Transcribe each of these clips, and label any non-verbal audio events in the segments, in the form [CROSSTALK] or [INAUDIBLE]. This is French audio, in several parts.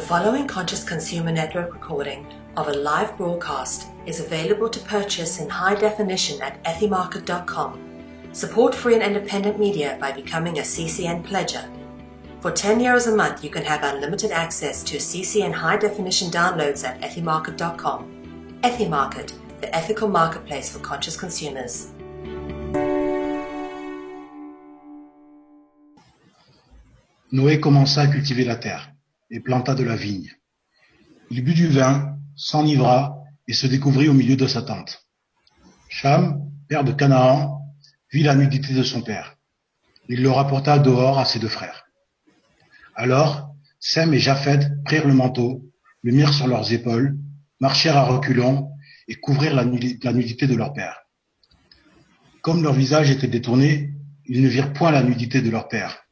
The following Conscious Consumer Network recording of a live broadcast is available to purchase in high definition at ethymarket.com. Support free and independent media by becoming a CCN pledger. For 10 euros a month, you can have unlimited access to CCN high definition downloads at ethymarket.com. Ethymarket, the ethical marketplace for conscious consumers. Noé commença à cultiver la terre et planta de la vigne. Il but du vin, s'enivra et se découvrit au milieu de sa tente. Cham, père de Canaan, vit la nudité de son père. Il le rapporta dehors à ses deux frères. Alors, Sem et Japhet prirent le manteau, le mirent sur leurs épaules, marchèrent à reculons et couvrirent la nudité de leur père. Comme leur visage était détourné, ils ne virent point la nudité de leur père.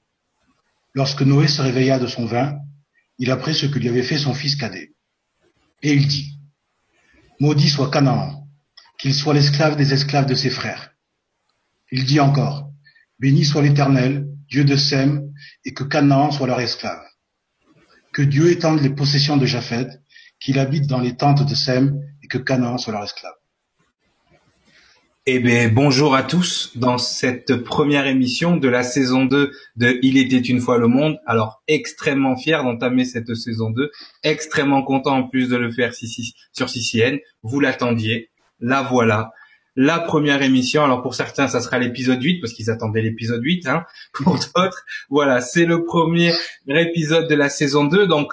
Lorsque Noé se réveilla de son vin, il apprit ce que lui avait fait son fils cadet. Et il dit, Maudit soit Canaan, qu'il soit l'esclave des esclaves de ses frères. Il dit encore, Béni soit l'Éternel, Dieu de Sem, et que Canaan soit leur esclave. Que Dieu étende les possessions de Japhet, qu'il habite dans les tentes de Sem, et que Canaan soit leur esclave. Eh bien, bonjour à tous dans cette première émission de la saison 2 de Il était une fois le monde. Alors, extrêmement fier d'entamer cette saison 2, extrêmement content en plus de le faire sur CCN. Vous l'attendiez, la voilà. La première émission, alors pour certains, ça sera l'épisode 8, parce qu'ils attendaient l'épisode 8, hein. [LAUGHS] Pour d'autres, voilà, c'est le premier épisode de la saison 2, donc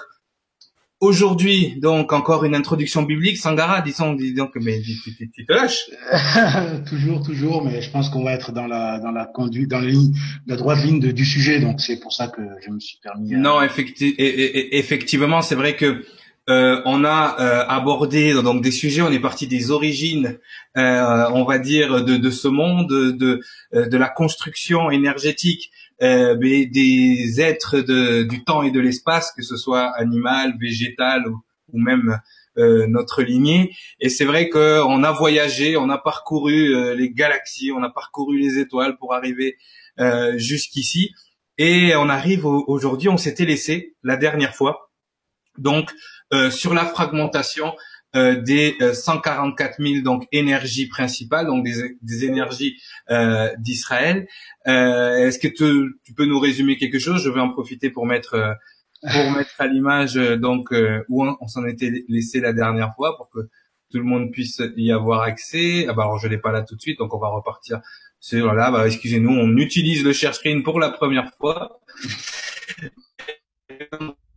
Aujourd'hui, donc encore une introduction biblique. Sangara, disons, disons que mais tu, te lâches. [LAUGHS] toujours, toujours, mais je pense qu'on va être dans la dans la conduite, dans la, ligne, la droite ligne de, du sujet, donc c'est pour ça que je me suis permis. Non, effecti effectivement, c'est vrai que euh, on a euh, abordé donc des sujets, on est parti des origines, euh, on va dire de, de ce monde, de de la construction énergétique euh, des êtres de, du temps et de l'espace, que ce soit animal, végétal ou, ou même euh, notre lignée. Et c'est vrai qu'on a voyagé, on a parcouru euh, les galaxies, on a parcouru les étoiles pour arriver euh, jusqu'ici. Et on arrive aujourd'hui, on s'était laissé la dernière fois, donc sur la fragmentation euh, des 144 000 donc énergies principales, donc des, des énergies euh, d'Israël. Euh, est-ce que tu, tu, peux nous résumer quelque chose? Je vais en profiter pour mettre pour mettre à l'image donc où on, s'en était laissé la dernière fois pour que tout le monde puisse y avoir accès. Ah bah alors je l'ai pas là tout de suite, donc on va repartir sur là. Bah excusez-nous, on utilise le share screen pour la première fois.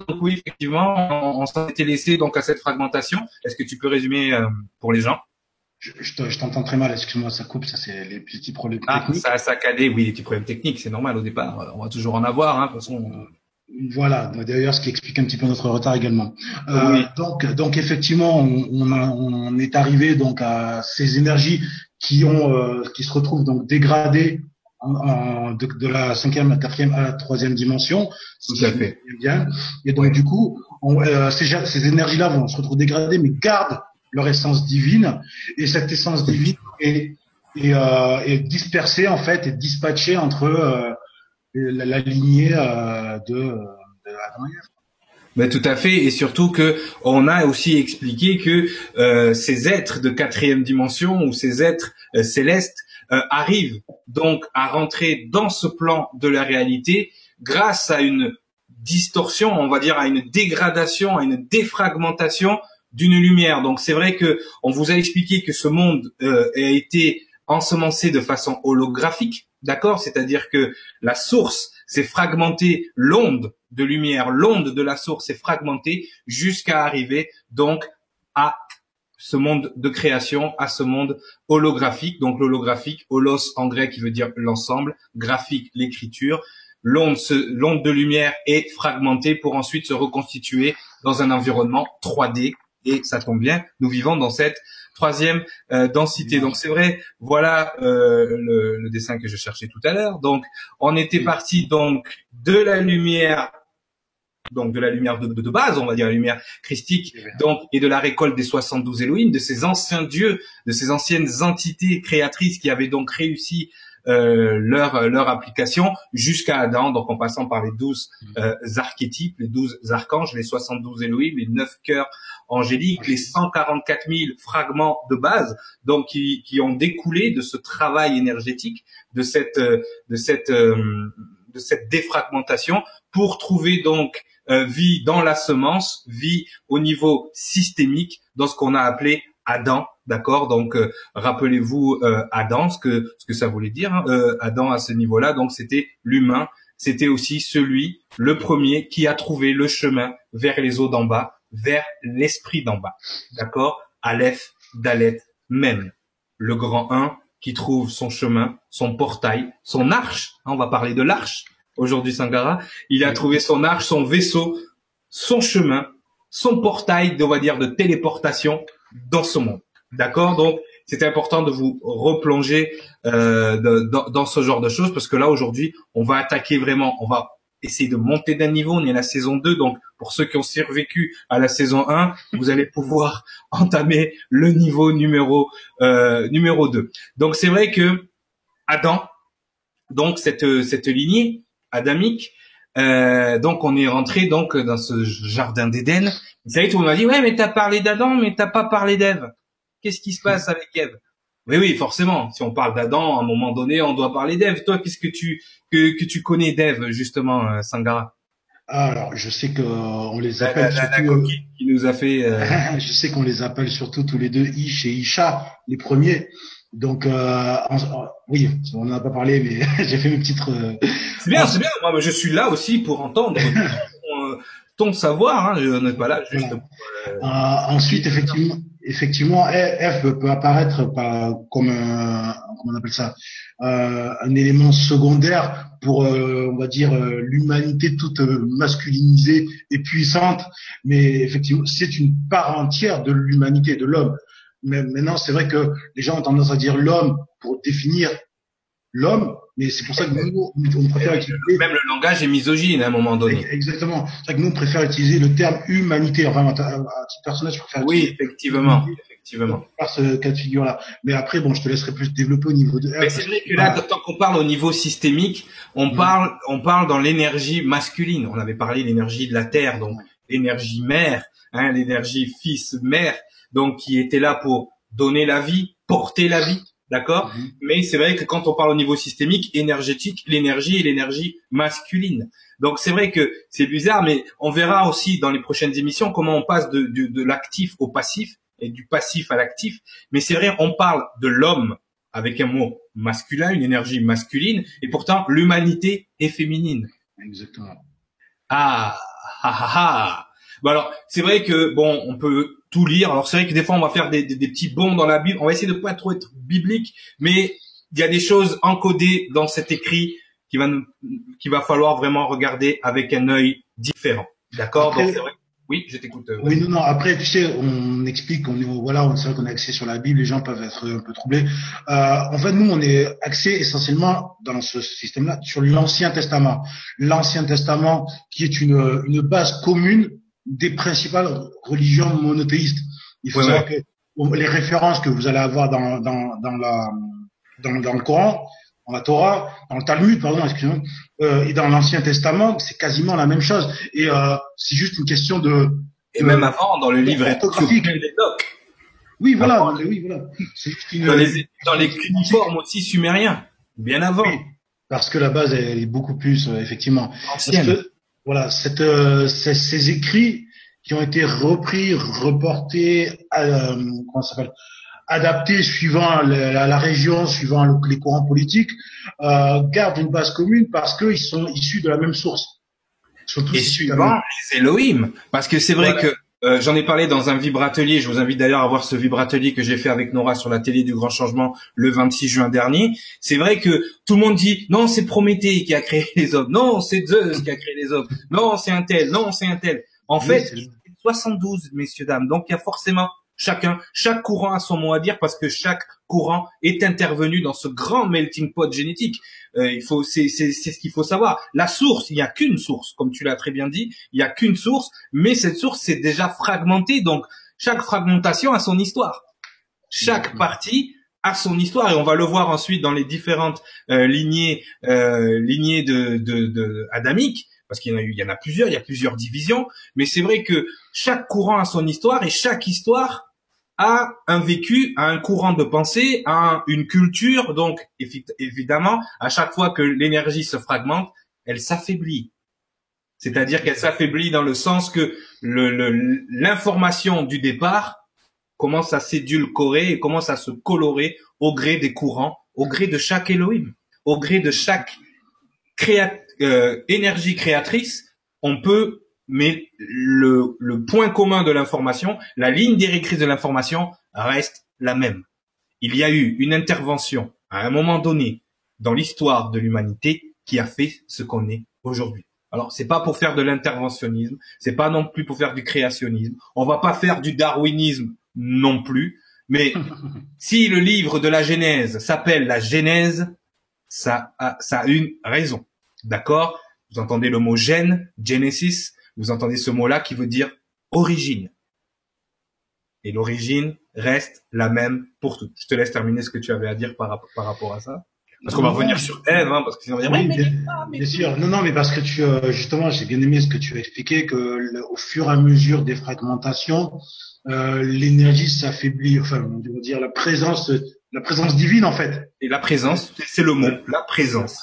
Donc oui, effectivement, on, s'en était laissé donc à cette fragmentation. Est-ce que tu peux résumer euh, pour les gens? Je, je t'entends très mal, excuse-moi, ça coupe, ça c'est les petits problèmes ah, techniques. Ça a saccadé, oui, les petits problèmes techniques, c'est normal au départ. Euh, on va toujours en avoir, hein, de toute façon. Voilà, d'ailleurs, ce qui explique un petit peu notre retard également. Euh, donc, donc effectivement, on, on, a, on, est arrivé donc à ces énergies qui ont, euh, qui se retrouvent donc dégradées en, de, de, la cinquième, la quatrième à la troisième dimension. Tout à fait. Bien. Et donc du coup, on, euh, ces, ces énergies-là vont se retrouver dégradées, mais gardent leur essence divine. Et cette essence divine est, est, euh, est dispersée en fait, et dispatchée entre euh, la, la, lignée euh, de, de Adam et ben, tout à fait, et surtout que on a aussi expliqué que euh, ces êtres de quatrième dimension ou ces êtres euh, célestes euh, arrive donc à rentrer dans ce plan de la réalité grâce à une distorsion, on va dire à une dégradation, à une défragmentation d'une lumière. Donc c'est vrai que on vous a expliqué que ce monde euh, a été ensemencé de façon holographique, d'accord? C'est-à-dire que la source s'est fragmentée, l'onde de lumière, l'onde de la source est fragmentée jusqu'à arriver donc à ce monde de création à ce monde holographique. Donc l'holographique, holos en grec qui veut dire l'ensemble, graphique l'écriture. L'onde, l'onde de lumière est fragmentée pour ensuite se reconstituer dans un environnement 3D. Et ça tombe bien, nous vivons dans cette troisième euh, densité. Donc c'est vrai, voilà euh, le, le, dessin que je cherchais tout à l'heure. Donc on était parti donc de la lumière donc de la lumière de, de, base, on va dire la lumière christique, donc et de la récolte des 72 Elohim, de ces anciens dieux, de ces anciennes entités créatrices qui avaient donc réussi euh, leur leur application jusqu'à Adam, donc en passant par les douze euh, archétypes, les douze archanges, les 72 Elohim, les neuf cœurs angéliques, les 144 000 fragments de base, donc qui, qui ont découlé de ce travail énergétique, de cette de cette de cette défragmentation pour trouver donc vie dans la semence, vie au niveau systémique, dans ce qu'on a appelé Adam, d'accord? Donc euh, rappelez-vous euh, Adam, ce que ce que ça voulait dire. Hein, euh, Adam à ce niveau-là, donc c'était l'humain, c'était aussi celui, le premier, qui a trouvé le chemin vers les eaux d'en bas, vers l'esprit d'en bas, d'accord? Aleph, Dalet, même le grand un qui trouve son chemin, son portail, son arche. Hein, on va parler de l'arche aujourd'hui, Sangara. Il a trouvé son arche, son vaisseau, son chemin, son portail, on va dire, de téléportation dans ce monde. D'accord? Donc, c'est important de vous replonger euh, dans, dans, ce genre de choses parce que là, aujourd'hui, on va attaquer vraiment, on va essayer de monter d'un niveau. On est à la saison 2, donc pour ceux qui ont survécu à la saison 1, vous allez pouvoir [LAUGHS] entamer le niveau numéro euh, numéro 2. Donc, c'est vrai que Adam, donc cette cette lignée adamique, euh, donc on est rentré donc dans ce jardin d'Éden. Vous savez, tout le monde m'a dit ouais mais t'as parlé d'Adam mais t'as pas parlé d'Ève. Qu'est-ce qui se passe avec Ève? Oui oui forcément. Si on parle d'Adam, à un moment donné, on doit parler d'Ève. Toi, qu'est-ce que tu que, que tu connais d'Ève justement, euh, Sangara? Alors, je sais qu'on les appelle surtout. Euh, qui nous a fait. [LAUGHS] je sais qu'on les appelle surtout tous les deux Ish et Isha, les premiers. Donc, euh, oui, on n'en a pas parlé, mais [LAUGHS] j'ai fait mes petites. Euh, c'est bien, c'est bien. Moi, je suis là aussi pour entendre [LAUGHS] ton, savoir. Hein. Je n'ai pas là juste. Euh, ensuite, effectivement, effectivement, F peut apparaître comme ça, un élément secondaire pour, on va dire, l'humanité toute masculinisée et puissante. Mais effectivement, c'est une part entière de l'humanité, de l'homme. Mais maintenant, c'est vrai que les gens ont tendance à dire l'homme pour définir l'homme, mais c'est pour ça que nous, on préfère utiliser... Même le langage est misogyne à un moment donné. Exactement. C'est ça que nous, on préfère utiliser le terme humanité. Enfin, à titre personnel, je préfère Oui, effectivement. Effectivement. Par ce cas de figure-là. Mais après, bon, je te laisserai plus développer au niveau de... Mais c'est vrai que là, tant qu'on parle au niveau systémique, on parle, on parle dans l'énergie masculine. On avait parlé de l'énergie de la Terre, donc l'énergie mère, hein, l'énergie fils-mère donc qui était là pour donner la vie, porter la vie, d'accord mhm. Mais c'est vrai que quand on parle au niveau systémique, énergétique, l'énergie est l'énergie masculine. Donc c'est vrai que c'est bizarre, mais on verra aussi dans les prochaines émissions comment on passe de, de, de l'actif au passif et du passif à l'actif. Mais c'est vrai, on parle de l'homme avec un mot masculin, une énergie masculine, et pourtant l'humanité est féminine. Exactement. Ah, ah, ah, ah. Bon alors, c'est vrai que bon, on peut tout lire. Alors c'est vrai que des fois on va faire des, des, petits bons dans la Bible. On va essayer de pas trop être biblique, mais il y a des choses encodées dans cet écrit qui va qui va falloir vraiment regarder avec un œil différent. D'accord? Donc c'est vrai. Oui, je t'écoute. Euh, oui, non, non. Après, tu sais, on explique, on est, voilà, on sait qu'on est axé sur la Bible, les gens peuvent être un peu troublés. Euh, en fait, nous, on est axé essentiellement dans ce système-là sur l'Ancien Testament. L'Ancien Testament, qui est une, une base commune des principales religions monothéistes. Il faut savoir que les références que vous allez avoir dans, dans, dans, la, dans, dans le Coran, dans la Torah, dans le Talmud, pardon, excusez-moi, euh, et dans l'Ancien Testament, c'est quasiment la même chose. Et euh, c'est juste une question de... Et même avant, dans le livre photographique. Oui, voilà, oui, voilà. Une... Dans les, dans les cuniformes aussi sumériens, bien avant. parce que la base est beaucoup plus, euh, effectivement. Ancienne. Voilà, cette, euh, ces, écrits qui ont été repris, reportés, euh, comment s'appelle, adaptés suivant la, la, région, suivant les courants politiques, euh, gardent une base commune parce qu'ils sont issus de la même source. Et suivant les Elohim, parce que c'est vrai que euh, j'en ai parlé dans un vibratelier. Je vous invite d'ailleurs à voir ce vibratelier que j'ai fait avec Nora sur la télé du Grand Changement le 26 juin dernier. C'est vrai que tout le monde dit non, c'est Prométhée qui a créé les hommes. Non, c'est Zeus qui a créé les hommes. Non, c'est un tel. Non, c'est un tel. En fait, 72 messieurs dames. Donc il y a forcément chacun, chaque courant a son mot à dire parce que chaque courant est intervenu dans ce grand melting pot génétique. Euh, il faut, c'est, c'est, c'est ce qu'il faut savoir. La source, il n'y a qu'une source, comme tu l'as très bien dit, il n'y a qu'une source, mais cette source c'est déjà fragmentée, donc chaque fragmentation a son histoire. Chaque partie a son histoire et on va le voir ensuite dans les différentes euh, lignées euh, lignées de, de, de adamiques parce qu'il y en a eu il y en a plusieurs il y a plusieurs divisions mais c'est vrai que chaque courant a son histoire et chaque histoire a un vécu, a un courant de pensée, a une culture. Donc, évidemment, à chaque fois que l'énergie se fragmente, elle s'affaiblit. C'est-à-dire qu'elle s'affaiblit dans le sens que l'information du départ commence à s'édulcorer et commence à se colorer au gré des courants, au gré de chaque Elohim, au gré de chaque euh, énergie créatrice. On peut mais le, le point commun de l'information, la ligne directrice de l'information reste la même. Il y a eu une intervention à un moment donné dans l'histoire de l'humanité qui a fait ce qu'on est aujourd'hui. Alors, c'est pas pour faire de l'interventionnisme, c'est pas non plus pour faire du créationnisme. On va pas faire du darwinisme non plus. Mais [LAUGHS] si le livre de la Genèse s'appelle la Genèse, ça a, ça a une raison. D'accord? Vous entendez le mot gène, Genesis, vous entendez ce mot-là qui veut dire origine. Et l'origine reste la même pour tout. Je te laisse terminer ce que tu avais à dire par, rapport à ça. Parce qu'on va revenir sur elle, hein, parce que sinon on va dire, bien, sûr. Non, non, mais parce que tu, euh, justement, j'ai bien aimé ce que tu as expliqué, que au fur et à mesure des fragmentations, euh, l'énergie s'affaiblit, enfin, on va dire la présence la présence divine en fait. Et la présence, c'est le mot, la présence.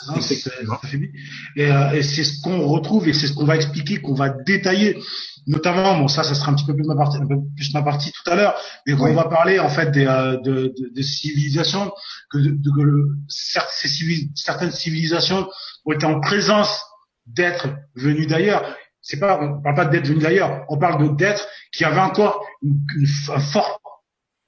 et, euh, et c'est ce qu'on retrouve et c'est ce qu'on va expliquer, qu'on va détailler, notamment, bon ça, ça sera un petit peu plus ma partie, un peu plus ma partie tout à l'heure, mais on va parler en fait des, euh, de, de, de, civilisations, que, de, que le, certaines civilisations ont été en présence d'être venus d'ailleurs. C'est pas, on parle pas d'être venus d'ailleurs, on parle de d'être qui avait encore une, une, un fort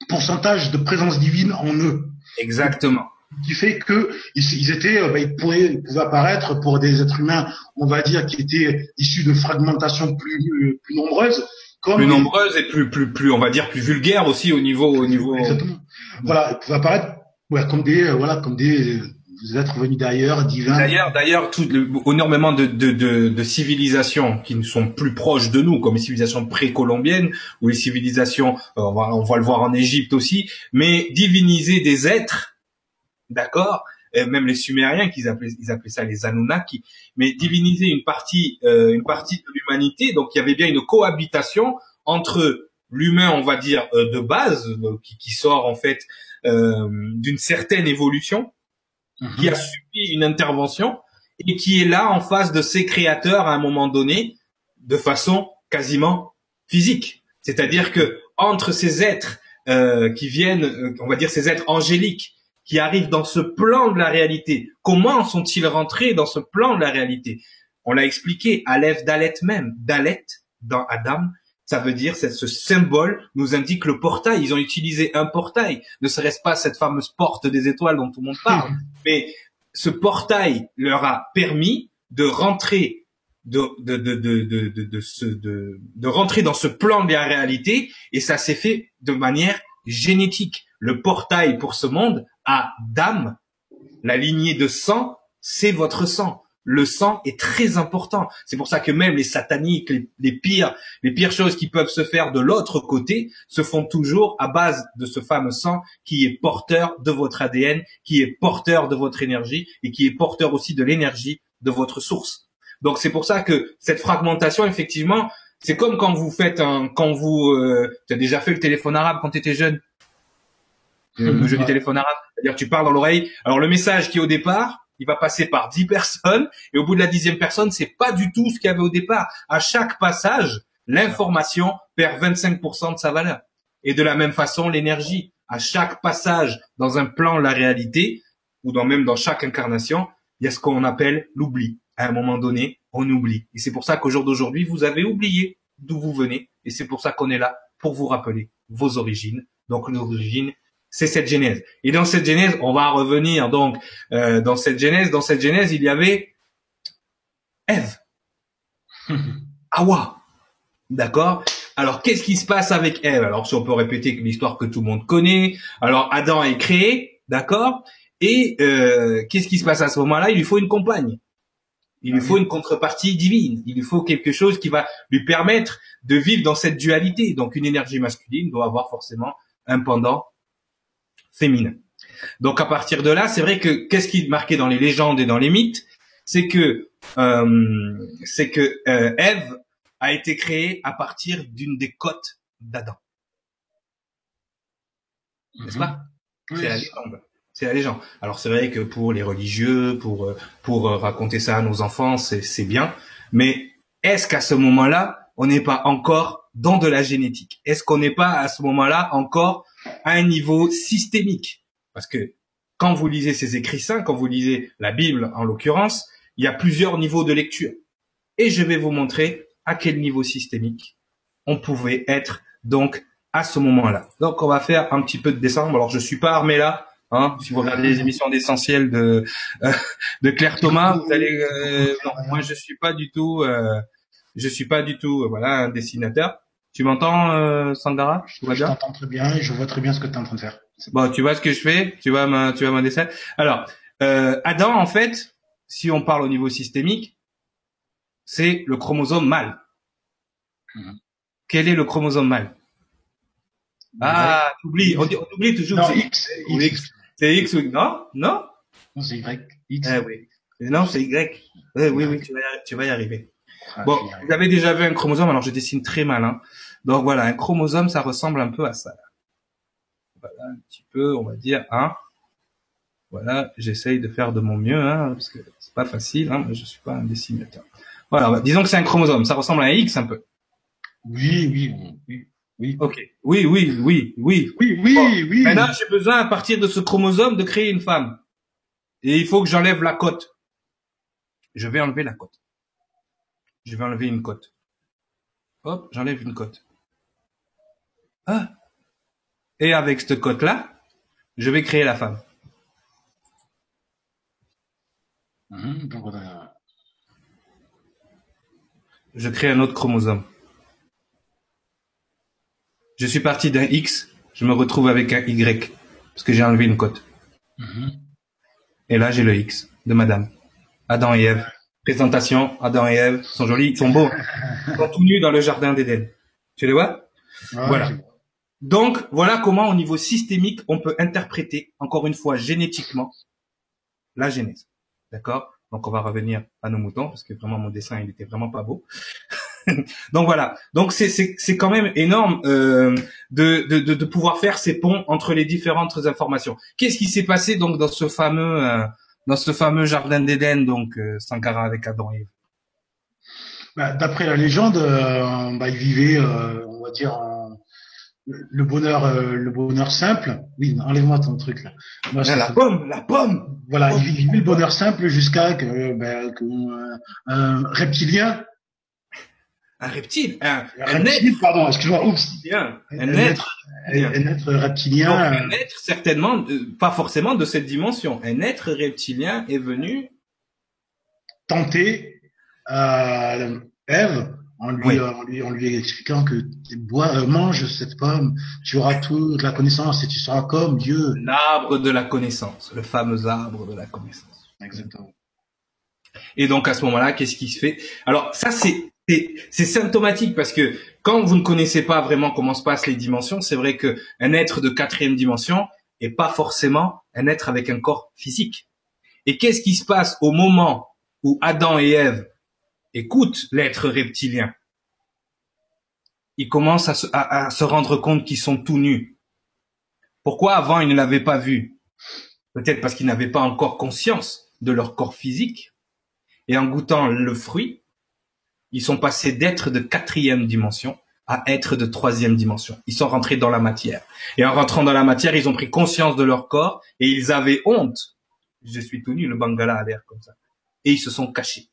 pourcentage de présence divine en eux. Exactement. Qui fait que ils, étaient, euh, bah, ils, pouvaient, apparaître pour des êtres humains, on va dire, qui étaient issus de fragmentations plus, plus nombreuses, comme plus nombreuses et plus, plus, plus, on va dire, plus vulgaires aussi au niveau, au niveau. Exactement. Voilà, ils pouvaient apparaître, ouais, comme des, euh, voilà, comme des, vous êtes revenus d'ailleurs, divins. D'ailleurs, d'ailleurs, tout énormément de, de, de, de, civilisations qui ne sont plus proches de nous, comme les civilisations précolombiennes ou les civilisations, euh, on va, on va le voir en Égypte aussi, mais diviniser des êtres, d'accord, même les Sumériens, qu'ils appelaient, ils appelaient ça les Anunnaki, mais diviniser une partie, euh, une partie de l'humanité. Donc, il y avait bien une cohabitation entre l'humain, on va dire, euh, de base, qui, qui, sort en fait d'une certaine évolution, qui a mhm. subi une intervention et qui est là en face de ses créateurs à un moment donné de façon quasiment physique. C'est-à-dire que entre ces êtres euh, qui viennent, euh, on va dire ces êtres angéliques, qui arrivent dans ce plan de la réalité, comment sont-ils rentrés dans ce plan de la réalité? On l'a expliqué, Aleph Dalet même, Dalet dans Adam, ça veut dire, ce symbole nous indique le portail. Ils ont utilisé un portail. Ne serait-ce pas cette fameuse porte des étoiles dont tout le monde parle. [LAUGHS] Mais ce portail leur a permis de rentrer de, de, de, de, de, de, de rentrer dans ce plan de la réalité et ça s'est fait de manière génétique. Le portail pour ce monde a d'âme, la lignée de sang, c'est votre sang le sang est très important. C'est pour ça que même les sataniques, les, pires, les pires choses qui peuvent se faire de l'autre côté se font toujours à base de ce fameux sang qui est porteur de votre ADN, qui est porteur de votre énergie et qui est porteur aussi de l'énergie de votre source. Donc c'est pour ça que cette fragmentation, effectivement, c'est comme quand vous faites un, quand vous, euh, tu as déjà fait le téléphone arabe quand tu étais jeune. Le jeu du téléphone arabe, c'est-à-dire tu parles dans l'oreille. Alors le message qui est au départ, il va passer par dix personnes et au bout de la dixième personne, c'est pas du tout ce qu'il y avait au départ. À chaque passage, l'information perd 25% de sa valeur. Et de la même façon, l'énergie. À chaque passage dans un plan la réalité, ou dans, même dans chaque incarnation, il y a ce qu'on appelle l'oubli. À un moment donné, on oublie. Et c'est pour ça qu'au jour d'aujourd'hui, vous avez oublié d'où vous venez. Et c'est pour ça qu'on est là, pour vous rappeler vos origines. Donc l'origine, c'est cette genèse. Et dans cette genèse, on va revenir donc euh, dans cette genèse. Dans cette genèse, il y avait Ève, [LAUGHS] Awa, d'accord? Alors qu'est-ce qui se passe avec Ève? Alors si on peut répéter l'histoire que tout le monde connaît. Alors Adam est créé, d'accord? Et euh, qu'est-ce qui se passe à ce moment-là? Il lui faut une compagne. Il lui faut une contrepartie divine. Il lui faut quelque chose qui va lui permettre de vivre dans cette dualité. Donc une énergie masculine doit avoir forcément un pendant féminin. Donc à partir de là, c'est vrai que qu'est-ce qui est marqué dans les légendes et dans les mythes, c'est que euh, c'est que euh, Ève a été créée à partir d'une des côtes d'Adam, n'est-ce pas? Oui. C'est la légende. C'est la légende. Alors c'est vrai que pour les religieux, pour euh, pour euh, raconter ça à nos enfants, c'est c'est bien. Mais est-ce qu'à ce moment-là, on n'est pas encore dans de la génétique? Est-ce qu'on n'est pas à ce moment-là encore à un niveau systémique Parce que quand vous lisez ces écrits saints, quand vous lisez la Bible en l'occurrence, il y a plusieurs niveaux de lecture. Et je vais vous montrer à quel niveau systémique on pouvait être donc à ce moment-là. Donc on va faire un petit peu de décembre. Alors je suis pas armé là. Hein, si vous regardez les émissions d'essentiel de euh, Claire Thomas, vous allez euh, moi je suis pas du tout euh, je suis pas du tout voilà un dessinateur. Tu m'entends euh, Sangara Tout va Je t'entends très bien et je vois très bien ce que tu es en train de faire. Bon, tu vois ce que je fais, tu vois ma, tu vois mon dessin? Alors, euh, Adam, en fait, si on parle au niveau systémique, c'est le chromosome mâle. Mhm. Quel est le chromosome mâle? Ah, on, dit- on oublie toujours. Non, c'est- X. C'est X ou non? Non? Non, c'est Y. X. Eh oui. Non, c'est Y. Eh oui, oui, tu vas, y, tu vas y arriver. Bon, vous avez déjà vu un chromosome, alors je dessine très mal. Hein. Donc voilà, un chromosome, ça ressemble un peu à ça. Voilà, un petit peu, on va dire, hein. Voilà, j'essaye de faire de mon mieux, hein, parce que c'est pas facile, hein, moi, je suis pas un dessinateur. Voilà, bah, disons que c'est un chromosome, ça ressemble à un X un peu. Oui, oui, oui, oui. Ok. Oui, oui, oui, oui. Oui, oui, Bon, oui. Maintenant, j'ai besoin à partir de ce chromosome de créer une femme. Et il faut que j'enlève la côte. Je vais enlever la côte. Je vais enlever une côte. Hop, j'enlève une côte. Ah. Et avec cette côte-là, je vais créer la femme. A- Je crée un autre chromosome. Je suis parti d'un X, je me retrouve avec un Y, parce que j'ai enlevé une côte. Mhm. Et là, j'ai le X de madame. Adam et Ève. Présentation, Adam et Ève sont jolis, ils sont beaux. Ils sont tout nus dans le jardin d'Éden. Tu les vois? Ouais, Voilà. Donc, voilà comment au niveau systémique, on peut interpréter, encore une fois, génétiquement, la genèse. D'accord? Donc, on va revenir à nos moutons, parce que vraiment, mon dessin, il était vraiment pas beau. [LAUGHS] Donc, voilà. Donc, c'est, c'est, c'est quand même énorme euh, de, de, de, de pouvoir faire ces ponts entre les différentes informations. Qu'est-ce qui s'est passé, donc, dans ce fameux... euh, dans ce fameux jardin d'Éden, donc euh, Sankara avec Adam et Ève. Bah, D'après la légende, euh, bah, il vivait, euh, on va dire, en- le bonheur, euh, le bonheur simple. Oui, enlève-moi ton truc là. C'est- la pomme, la pomme. Voilà, il vivait le bonheur simple jusqu'à que, ben, que, euh, un reptilien, Un reptile, un, un un être, reptilien, pardon, excuse-moi, oups, un un être, un, être reptilien, Donc, un être certainement, pas forcément de cette dimension. Un être reptilien est venu. tenté euh, Ève en lui, Oui. euh, en lui en lui expliquant que bois, euh, mange cette pomme, tu auras toute la connaissance et tu seras comme Dieu. L'arbre de la connaissance, le fameux arbre de la connaissance. Exactement. Et donc à ce moment-là, qu'est-ce qui se fait? Alors ça c'est c'est symptomatique parce que quand vous ne connaissez pas vraiment comment se passent les dimensions, c'est vrai que un être de quatrième dimension est pas forcément un être avec un corps physique. Et qu'est-ce qui se passe au moment où Adam et Ève écoutent l'être reptilien? Ils commencent à se rendre compte qu'ils sont tout nus. Pourquoi avant ils ne l'avaient pas vu? Peut-être parce qu'ils n'avaient pas encore conscience de leur corps physique. Et en goûtant le fruit, ils sont passés d'être de quatrième dimension à être de troisième dimension. Ils sont rentrés dans la matière. Et en rentrant dans la matière, ils ont pris conscience de leur corps et ils avaient honte. Je suis tout nu, le Bangala a l'air comme ça. Et ils se sont cachés.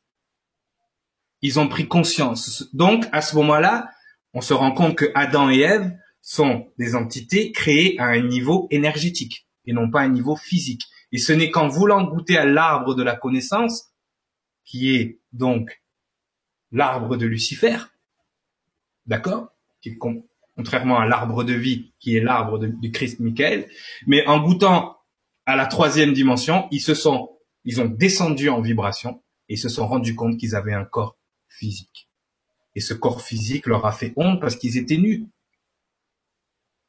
Ils ont pris conscience. Donc, à ce moment-là, on se rend compte que Adam et Ève sont des entités créées à un niveau énergétique et non pas à un niveau physique. Et ce n'est qu'en voulant goûter à l'arbre de la connaissance, qui est donc l'arbre de Lucifer, d'accord contrairement à l'arbre de vie, qui est l'arbre du Christ Michael, mais en goûtant à la troisième dimension, ils se sont, ils ont descendu en vibration et ils se sont rendus compte qu'ils avaient un corps physique. Et ce corps physique leur a fait honte parce qu'ils étaient nus.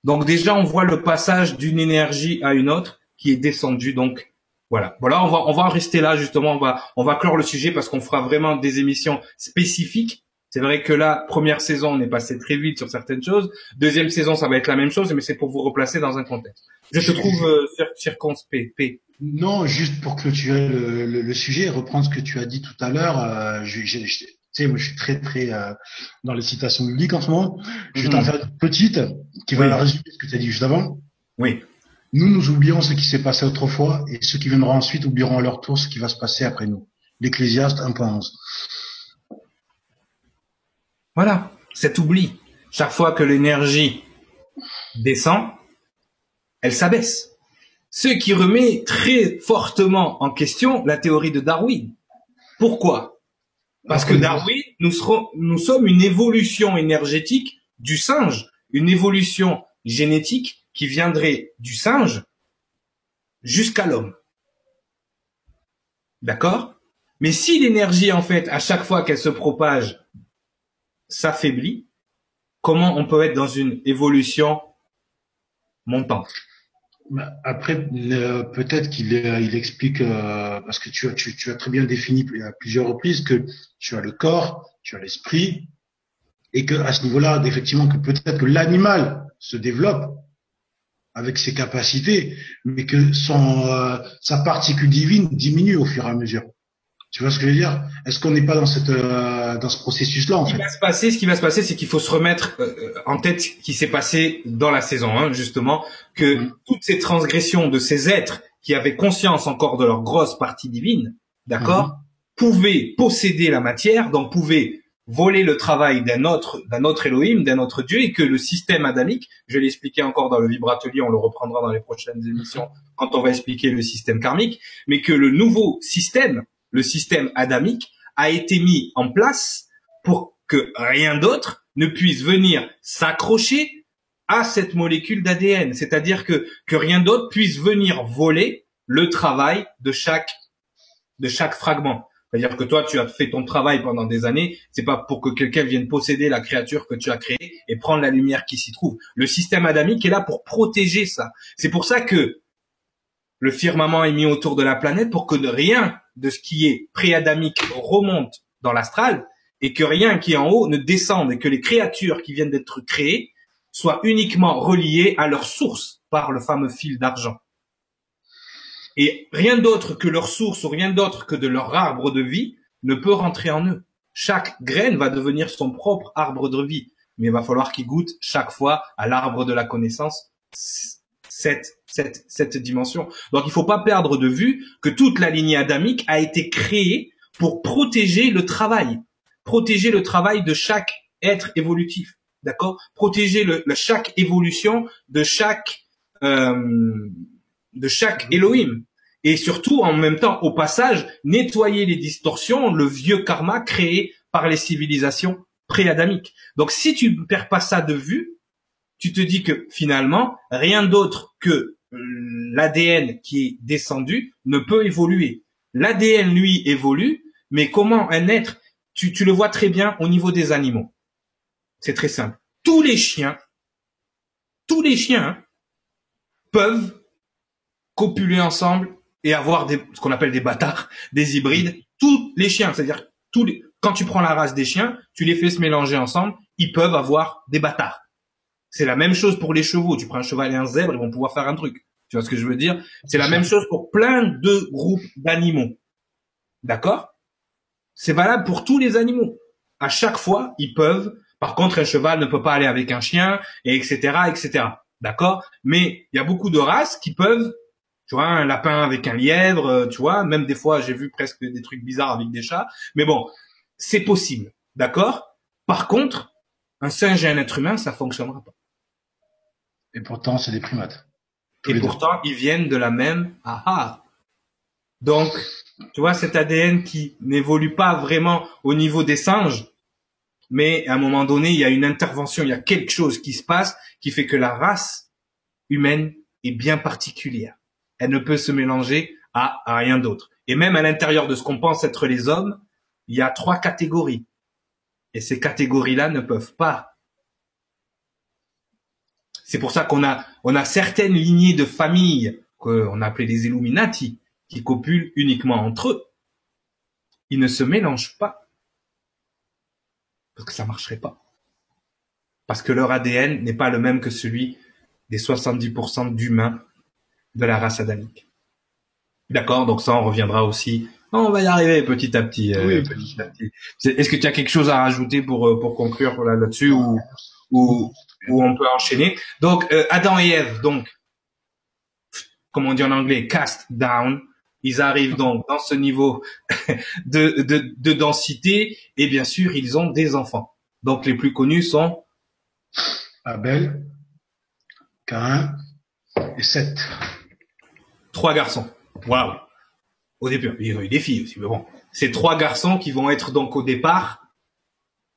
Donc déjà, on voit le passage d'une énergie à une autre qui est descendu. Donc voilà, voilà, on va on va en rester là justement. On va on va clore le sujet parce qu'on fera vraiment des émissions spécifiques. C'est vrai que la première saison, on est passé très vite sur certaines choses. Deuxième saison, ça va être la même chose, mais c'est pour vous replacer dans un contexte. Je te trouve euh, circonspect. P. Non, juste pour clôturer le, le, le, sujet, reprendre ce que tu as dit tout à l'heure. Euh, je, je, tu sais, moi, je suis très très euh, dans les citations bibliques en ce moment. Je vais t'en mhm. faire une petite qui va résumer ce que tu as dit juste avant. Oui. Nous, nous oublions ce qui s'est passé autrefois et ceux qui viendront ensuite oublieront à leur tour ce qui va se passer après nous. L'Ecclésiaste 1.11. Voilà, cet oubli. Chaque fois que l'énergie descend, elle s'abaisse. Ce qui remet très fortement en question la théorie de Darwin. Pourquoi? Parce que Darwin, nous, sommes une évolution énergétique du singe, une évolution génétique qui viendrait du singe jusqu'à l'homme. D'accord? Mais si l'énergie, en fait, à chaque fois qu'elle se propage, s'affaiblit, comment on peut être dans une évolution montante? Bah, après, euh, peut-être qu'il euh, explique, euh, parce que tu as, tu, as très bien défini à plusieurs reprises que tu as le corps, tu as l'esprit, et que à ce niveau-là, effectivement, que peut-être que l'animal se développe avec ses capacités, mais que son sa particule divine diminue au fur et à mesure. Tu vois ce que je veux dire? Est-ce qu'on n'est pas dans cette euh, dans ce processus-là en ce qui Va se passer, ce qui va se passer, c'est qu'il faut se remettre euh, en tête ce qui s'est passé dans la saison 1, justement, que mm. toutes ces transgressions de ces êtres qui avaient conscience encore de leur grosse partie divine, d'accord, mm-hmm. pouvaient posséder la matière, donc pouvaient voler le travail d'un autre d'un autre Elohim, d'un autre Dieu, et que le système adamique, je l'ai expliqué encore dans le vibratelier, on le reprendra dans les prochaines émissions quand on va expliquer le système karmique, mais que le nouveau système le système adamique, a été mis en place pour que rien d'autre ne puisse venir s'accrocher à cette molécule d'ADN. C'est-à-dire que, que rien d'autre puisse venir voler le travail de chaque, de chaque fragment. C'est-à-dire que toi, tu as fait ton travail pendant des années, c'est pas pour que quelqu'un vienne posséder la créature que tu as créée et prendre la lumière qui s'y trouve. Le système adamique est là pour protéger ça. C'est pour ça que le firmament est mis autour de la planète pour que rien de ce qui est préadamique remonte dans l'astral et que rien qui est en haut ne descende et que les créatures qui viennent d'être créées soient uniquement reliées à leur source par le fameux fil d'argent. Et rien d'autre que leur source ou rien d'autre que de leur arbre de vie ne peut rentrer en eux. Chaque graine va devenir son propre arbre de vie, mais il va falloir qu'il goûte chaque fois à l'arbre de la connaissance cette, cette, cette dimension. Donc il faut pas perdre de vue que toute la lignée adamique a été créée pour protéger le travail, protéger le travail de chaque être évolutif, d'accord? Protéger le, chaque évolution de chaque euh, de chaque Elohim et surtout en même temps au passage nettoyer les distorsions, le vieux karma créé par les civilisations pré-adamiques. Donc si tu ne perds pas ça de vue, tu te dis que finalement, rien d'autre que euh, l'ADN qui est descendu ne peut évoluer. L'ADN, lui, évolue, mais comment un être, tu, tu le vois très bien au niveau des animaux. C'est très simple. Tous les chiens, tous les chiens peuvent copuler ensemble et avoir des, ce qu'on appelle des bâtards, des hybrides. Tous les chiens, c'est-à-dire tous les, quand tu prends la race des chiens, tu les fais se mélanger ensemble, ils peuvent avoir des bâtards. C'est la même chose pour les chevaux. Tu prends un cheval et un zèbre, ils vont pouvoir faire un truc. Tu vois ce que je veux dire? C'est la même chose pour plein de groupes d'animaux. D'accord? C'est valable pour tous les animaux. À chaque fois, ils peuvent. Par contre, un cheval ne peut pas aller avec un chien, et etc., etc. D'accord? Mais il y a beaucoup de races qui peuvent, tu vois, un lapin avec un lièvre, euh, tu vois. Même des fois, j'ai vu presque des trucs bizarres avec des chats. Mais bon, c'est possible. D'accord? Par contre, un singe et un être humain, ça fonctionnera pas. Et pourtant, c'est des primates. et pourtant, ils viennent de la même aha. Donc, tu vois, cet ADN qui n'évolue pas vraiment au niveau des singes, mais à un moment donné, il y a une intervention, il y a quelque chose qui se passe qui fait que la race humaine est bien particulière. Elle ne peut se mélanger à, rien d'autre. Et même à l'intérieur de ce qu'on pense être les hommes, il y a trois catégories. Et ces catégories-là ne peuvent pas c'est pour ça qu'on a, on a certaines lignées de familles qu'on appelait les Illuminati, qui copulent uniquement entre eux, ils ne se mélangent pas. Parce que ça marcherait pas. Parce que leur ADN n'est pas le même que celui des 70% d'humains de la race adamique. D'accord, donc ça on reviendra aussi. On va y arriver petit à petit. Euh, petit à petit. Est-ce que tu as quelque chose à rajouter pour euh, pour conclure là-dessus ou, ou ou on peut enchaîner? Donc euh, Adam et Ève, donc comme on dit en anglais, cast down. Ils arrivent donc dans ce niveau [LAUGHS] de, de, de densité et bien sûr ils ont des enfants. Donc les plus connus sont Abel, Cain et Seth. Trois garçons. Waouh. Au début, il y a eu des filles aussi, mais bon. Ces trois garçons qui vont être donc au départ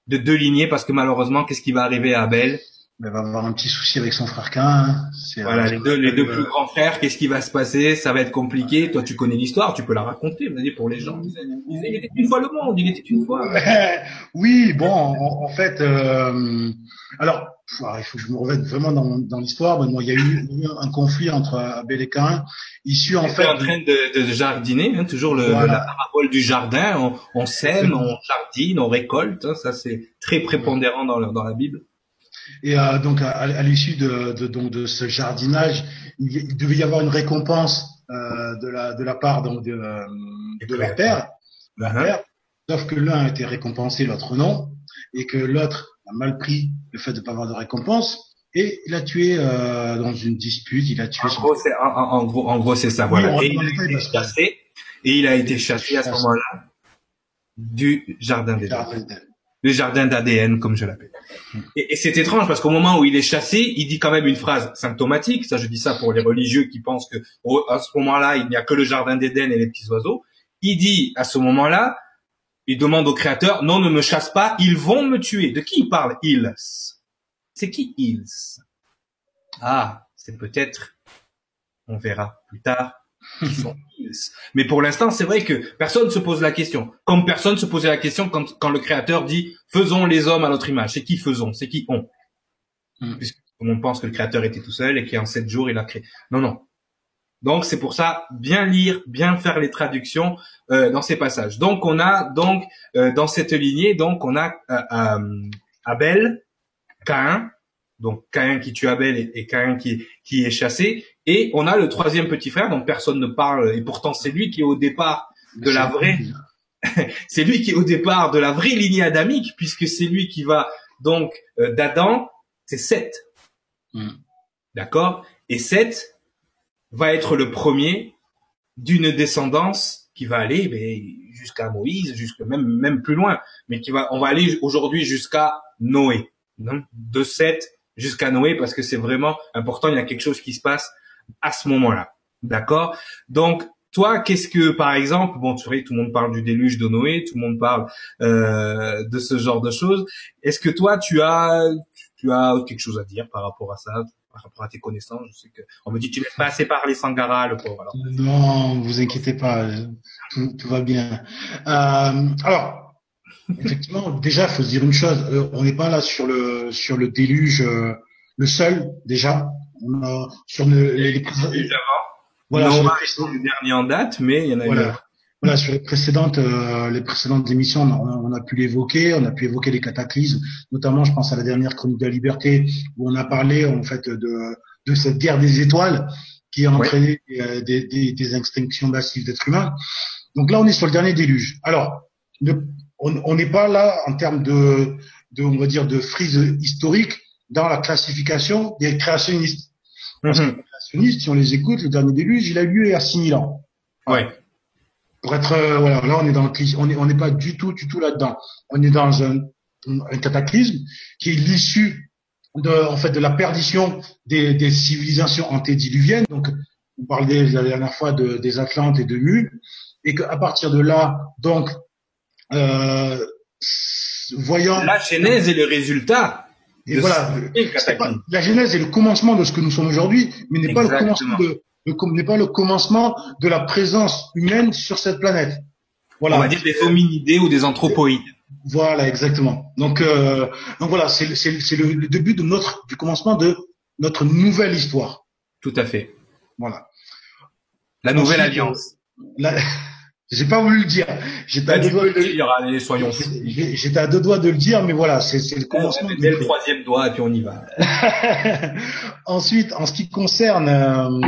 de deux lignées parce que malheureusement, qu'est-ce qui va arriver à Abel? Va avoir un petit souci avec son frère Cain. Voilà, les deux, les deux plus grands frères, qu'est-ce qui va se passer? Ça va être compliqué. Toi, tu connais l'histoire, tu peux la raconter, vas-y, pour les gens. Il était une fois le monde, il était une fois. [LAUGHS] oui, bon, en, fait, euh, alors, il faut que je me remette vraiment dans, dans l'histoire. il y a eu un conflit entre Abel et Cain, issu en fait. en train de, de jardiner, hein, toujours le, la parabole du jardin. On, on sème, on jardine, on récolte. Hein, ça, c'est très prépondérant dans, dans la Bible. Et euh, donc à, l'issue de, de, donc de ce jardinage, il, devait y avoir une récompense euh, de la de la part donc de, de leur père, uh-huh. sauf que l'un a été récompensé, l'autre non, et que l'autre a mal pris le fait de ne pas avoir de récompense. Et il a tué euh, dans une dispute, il a tué. En gros, c'est en, gros, en gros, c'est ça. voilà. Et il, a été chassé, et il a été chassé à ce moment-là du jardin des le jardin d'ADN, comme je l'appelle. Et, c'est étrange parce qu'au moment où il est chassé, il dit quand même une phrase symptomatique. Ça, je dis ça pour les religieux qui pensent que à ce moment-là, il n'y a que le jardin d'Éden et les petits oiseaux. Il dit à ce moment-là, il demande au Créateur, non, ne me chasse pas, ils vont me tuer. De qui il parle, ils? C'est qui ils? Ah, c'est peut-être, on verra plus tard, Mais pour l'instant, c'est vrai que personne se pose la question. Comme personne se posait la question quand, quand le créateur dit faisons les hommes à notre image. C'est qui faisons? C'est qui on? Mm. on pense que le créateur était tout seul et qu'en sept jours il a créé. Non, non. Donc c'est pour ça bien lire, bien faire les traductions euh, dans ces passages. Donc on a donc euh, dans cette lignée donc on a euh, euh Abel, Cain, donc Caïn qui tue Abel et, et Caïn qui, qui est chassé. Et on a le troisième petit frère dont personne ne parle, et pourtant c'est lui qui est au départ de la vraie, [LAUGHS] c'est lui qui est au départ de la vraie lignée adamique, puisque c'est lui qui va donc euh, d'Adam, c'est Seth. Mm. D'accord? Et Seth va être le premier d'une descendance qui va aller ben, jusqu'à Moïse, jusqu'à même même plus loin, mais qui va on va aller aujourd'hui jusqu'à Noé. Donc, de Seth jusqu'à Noé parce que c'est vraiment important. Il y a quelque chose qui se passe à ce moment-là. D'accord? Donc, toi, qu'est-ce que, par exemple, bon, tu vois, tout le monde parle du déluge de Noé, tout le monde parle euh, de ce genre de choses. Est-ce que toi, tu as, tu as quelque chose à dire par rapport à ça, par rapport à tes connaissances? Je sais que on me dit tu laisses pas assez parler Sangara, le pauvre. Alors. Non, vous inquiétez pas, tout, va bien. Euh, alors, Effectivement, déjà, faut se dire une chose. Euh, on n'est pas là sur le sur le déluge, euh, le seul déjà. On a sur le, les, les voilà, sur les le dernier en date, mais il y en a voilà. Voilà, sur les précédentes, euh, les précédentes émissions, on a, pu l'évoquer, on a pu évoquer les cataclysmes, notamment, je pense à la dernière chronique de la liberté, où on a parlé en fait de, de cette guerre des étoiles qui a entraîné des, des, des, extinctions massives d'êtres humains. Donc là, on est sur le dernier déluge. Alors, on n'est pas là en termes de, de, on va dire, de frise historique dans la classification des créationnistes. Parce que mhm. les créationnistes, si on les écoute, le dernier déluge, il a eu lieu il y a 6000 ans. Ouais. Pour être, euh, voilà, là on est dans on est, on n'est pas du tout, du tout là-dedans. On est dans un, un cataclysme qui est l'issue de, en fait, de la perdition des, des civilisations antédiluviennes. Donc, on parlait la dernière fois de, des Atlantes et de Mu, et qu'à partir de là, donc, euh, voyant la genèse et le résultat. Et voilà, la genèse est le commencement de ce que nous sommes aujourd'hui, mais n'est pas le commencement de n'est pas le commencement de la présence humaine sur cette planète. Voilà. On va dire des hominidés ou des anthropoïdes. Voilà, exactement. Donc, euh, donc voilà, c'est le, le, début de notre du commencement de notre nouvelle histoire. Tout à fait. Voilà. La nouvelle alliance. [LAUGHS] J'ai pas voulu le dire. J'étais à deux doigts de le dire. Allez, soyons J'étais à deux doigts de le dire, mais voilà, c'est le commencement. Dès le troisième doigt et puis on y va. [LAUGHS] Ensuite, en ce qui concerne, euh,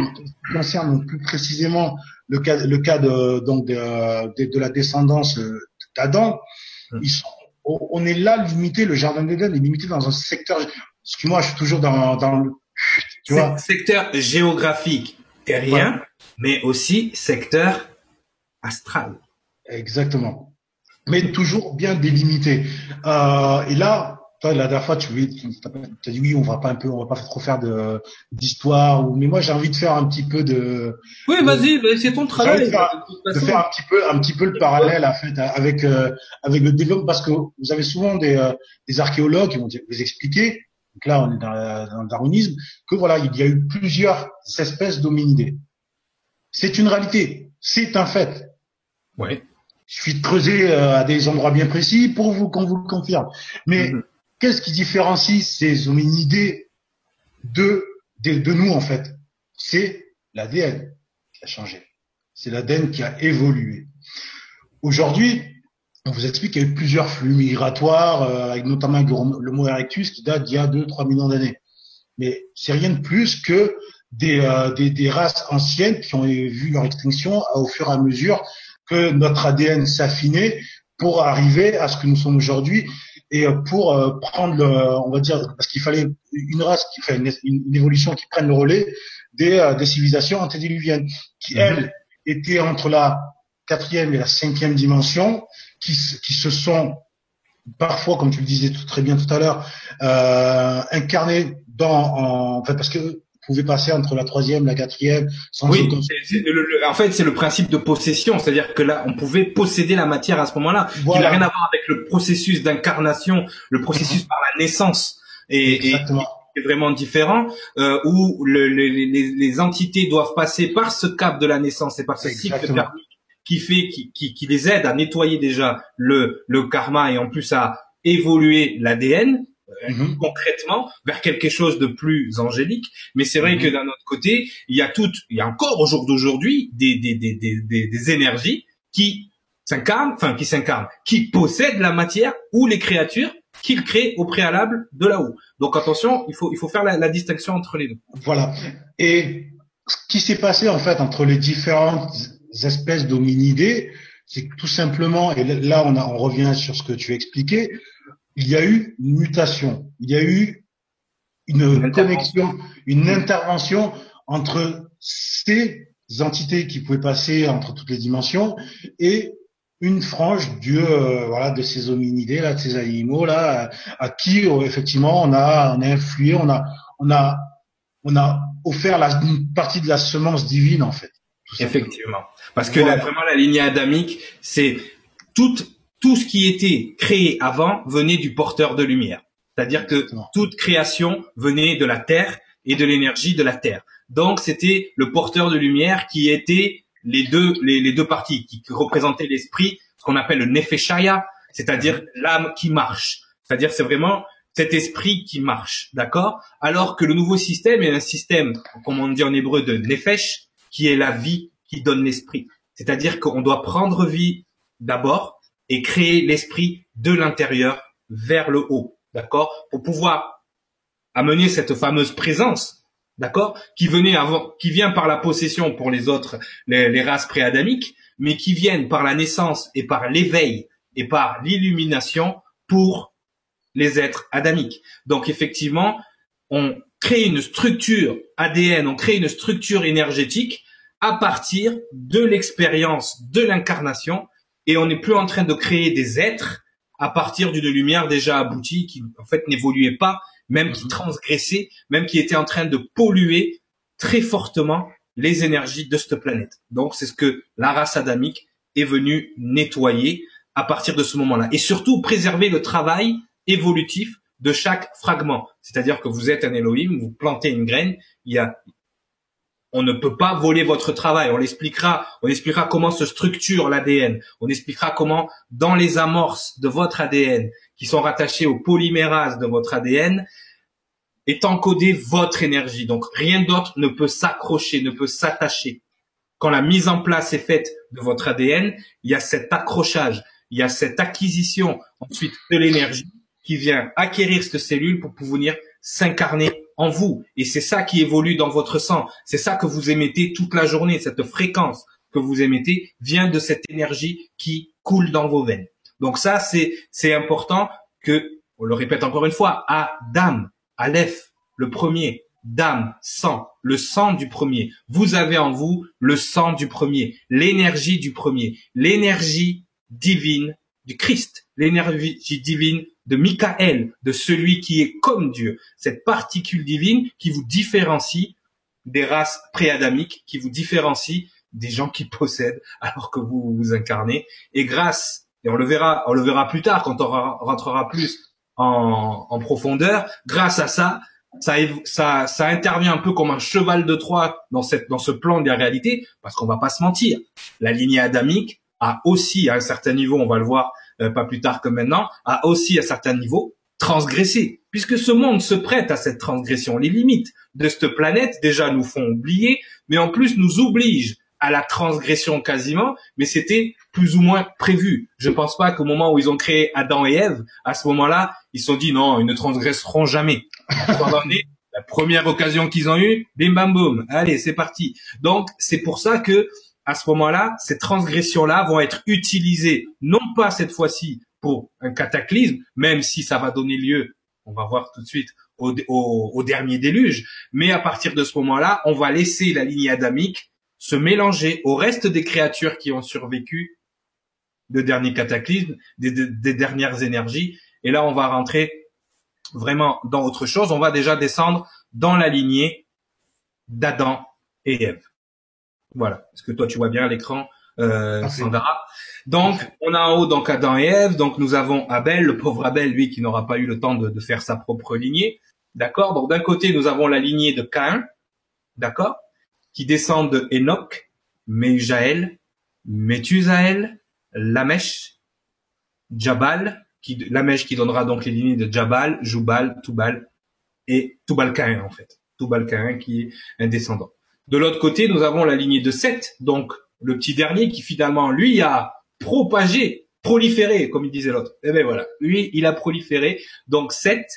concerne plus précisément le cas, le cas de donc de, de, la descendance d'Adam, hum. ils sont, on est là limité. Le jardin d'Éden est limité dans un secteur. Excuse-moi, je suis toujours dans dans le tu vois. secteur géographique terrien, mais aussi secteur astral. Exactement. Mais toujours bien délimité. Euh, et là, toi, la dernière fois, tu, tu as dit oui, on va pas un peu, on va pas trop faire de d'histoire. Mais moi, j'ai envie de faire un petit peu de. Oui, vas-y, c'est ton travail. De faire, de faire, un petit peu, un petit peu le parallèle en fait avec euh, avec le développement, parce que vous avez souvent des euh, des archéologues qui vont vous expliquer. Donc là, on est dans, dans le darwinisme que voilà, il y a eu plusieurs espèces d'hominidés. C'est une réalité, c'est un fait. Ouais. Il suffit de creuser à des endroits bien précis pour vous qu'on vous le confirme. Mais mhm. qu'est-ce qui différencie ces hominidés de, de, de nous en fait? C'est l'ADN qui a changé. C'est l'ADN qui a évolué. Aujourd'hui, on vous explique qu'il y a eu plusieurs flux migratoires, euh, avec notamment le mot erectus qui date d'il y a 2-3 millions d'années. Mais c'est rien de plus que des, euh, des, des, races anciennes qui ont vu leur extinction au fur et à mesure que notre ADN s'affinait pour arriver à ce que nous sommes aujourd'hui et pour euh, prendre le, on va dire, parce qu'il fallait une race qui fait une, évolution qui prenne le relais des, euh, des civilisations antédiluviennes, qui mhm. elles étaient entre la quatrième et la cinquième dimension, qui, qui se sont parfois, comme tu le disais tout, très bien tout à l'heure, euh, incarnées dans, en, en fait, parce que pouvait passer entre la troisième, la quatrième. Sans oui, en fait, c'est le principe de possession, c'est-à-dire que là, on pouvait posséder la matière à ce moment-là. Voilà. Qui n'a rien à voir avec le processus d'incarnation, le processus mhm. par la naissance. Et, Exactement. est vraiment différent, euh, où le, les, les, entités doivent passer par ce cap de la naissance et par ce cycle karmique qui fait, qui, qui, qui les aide à nettoyer déjà le, le karma et en plus à évoluer l'ADN Mhm. concrètement vers quelque chose de plus angélique. Mais c'est vrai mhm. que d'un autre côté, il y a tout, il y a encore au jour d'aujourd'hui des, des, des, des, des énergies qui s'incarnent, enfin qui s'incarnent, qui possèdent la matière ou les créatures qu'ils créent au préalable de là-haut. Donc attention, il faut, il faut faire la, la distinction entre les deux. Voilà. Et ce qui s'est passé en fait entre les différentes espèces d'hominidés, c'est tout simplement, et là on, a, on revient sur ce que tu as expliqué, il y a eu une mutation, il y a eu une, connexion, une intervention entre ces entités qui pouvaient passer entre toutes les dimensions et une frange Dieu euh, voilà de ces hominidés là de ces animaux là à, qui euh, effectivement on a on a influé on a on a on a offert la, une partie de la semence divine en fait effectivement. Parce que vraiment la lignée adamique c'est toute tout ce qui était créé avant venait du porteur de lumière. C'est-à-dire que toute création venait de la terre et de l'énergie de la terre. Donc c'était le porteur de lumière qui était les deux les, deux parties qui représentaient l'esprit, ce qu'on appelle le nefeshaya, c'est-à-dire l'âme qui marche. C'est-à-dire c'est vraiment cet esprit qui marche, d'accord? Alors que le nouveau système est un système, comme on dit en hébreu, de nefesh, qui est la vie qui donne l'esprit. C'est-à-dire qu'on doit prendre vie d'abord, et créer l'esprit de l'intérieur vers le haut, d'accord? Pour pouvoir amener cette fameuse présence, d'accord? Qui venait avant, qui vient par la possession pour les autres, les, races préadamiques, mais qui viennent par la naissance et par l'éveil et par l'illumination pour les êtres adamiques. Donc effectivement, on crée une structure ADN, on crée une structure énergétique à partir de l'expérience de l'incarnation et on n'est plus en train de créer des êtres à partir d'une lumière déjà aboutie qui en fait n'évoluait pas, même qui mhm. transgressait, même qui était en train de polluer très fortement les énergies de cette planète. Donc c'est ce que la race adamique est venue nettoyer à partir de ce moment-là. Et surtout préserver le travail évolutif de chaque fragment. C'est-à-dire que vous êtes un Elohim, vous plantez une graine, il y a on ne peut pas voler votre travail. On l'expliquera, on expliquera comment se structure l'ADN. On expliquera comment, dans les amorces de votre ADN, qui sont rattachées aux polymérases de votre ADN, est encodée votre énergie. Donc, rien d'autre ne peut s'accrocher, ne peut s'attacher. quand la mise en place est faite de votre ADN, il y a cet accrochage, il y a cette acquisition ensuite de l'énergie qui vient acquérir cette cellule pour pouvoir s'incarner en vous. Et c'est ça qui évolue dans votre sang. C'est ça que vous émettez toute la journée. Cette fréquence que vous émettez vient de cette énergie qui coule dans vos veines. Donc ça, c'est, c'est important que, on le répète encore une fois, Adam, Aleph, le premier, Dam, sang, le sang du premier. Vous avez en vous le sang du premier, l'énergie du premier, l'énergie divine du Christ, l'énergie divine de Michael, de celui qui est comme Dieu, cette particule divine qui vous différencie des races préadamiques, qui vous différencie des gens qui possèdent alors que vous vous incarnez. Et grâce, et on le verra, on le verra plus tard quand on rentrera plus en, en profondeur, grâce à ça, ça, ça, ça intervient un peu comme un cheval de Troie dans cette, dans ce plan de la réalité, parce qu'on va pas se mentir. La lignée adamique a aussi, à un certain niveau, on va le voir euh, pas plus tard que maintenant, a aussi à certains niveaux transgressé, puisque ce monde se prête à cette transgression. Les limites de cette planète déjà nous font oublier, mais en plus nous obligent à la transgression quasiment, mais c'était plus ou moins prévu. Je ne pense pas qu'au moment où ils ont créé Adam et Ève, à ce moment-là, ils se sont dit non, ils ne transgresseront jamais. la première occasion qu'ils ont eue, bim bam boum, allez, c'est parti. Donc c'est pour ça que à ce moment-là, ces transgressions-là vont être utilisées, non pas cette fois-ci pour un cataclysme, même si ça va donner lieu, on va voir tout de suite, au, dernier déluge, mais à partir de ce moment-là, on va laisser la lignée adamique se mélanger au reste des créatures qui ont survécu de dernier cataclysme, des, des dernières énergies, et là on va rentrer vraiment dans autre chose. On va déjà descendre dans la lignée d'Adam et Ève. Voilà. Est-ce que toi tu vois bien l'écran, euh, Sandra? Donc on a en haut donc Adam et Ève. Donc nous avons Abel, le pauvre Abel, lui qui n'aura pas eu le temps de, faire sa propre lignée. D'accord? Donc d'un côté nous avons la lignée de Cain, d'accord, qui descend de Enoch, Mejaël, Methusaël, Lamèche, Jabal, qui, Lamèche qui donnera donc les lignées de Jabal, Jubal, Tubal et Tubal-Cain en fait. Tubal-Cain qui est un descendant. De l'autre côté, nous avons la lignée de Seth, donc le petit dernier qui finalement, lui, a propagé, proliféré, comme il disait l'autre. Eh ben voilà, lui, il a proliféré. Donc Seth,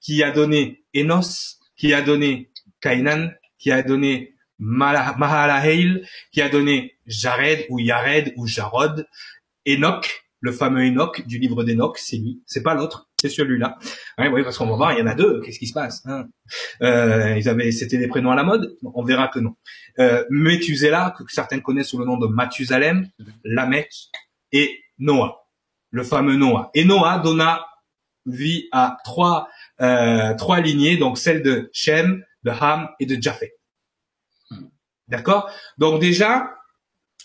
qui a donné Enos, qui a donné Kainan, qui a donné Mahalaheil, qui a donné Jared ou Yared ou Jarod, Enoch, le fameux Enoch du livre d'Enoch, c'est lui, c'est pas l'autre, c'est celui-là. Ouais, oui, parce qu'on va voir, il y en a deux. Qu'est-ce qui se passe hein? Euh, Ils avaient, c'était des prénoms à la mode. On verra que non. Euh, Methuselah, que certains connaissent sous le nom de Mathusalem, Lamech et Noah, le fameux Noah. Et Noah donna vie à trois euh, trois lignées, donc celle de Shem, de Ham et de Japhet. D'accord? Donc déjà,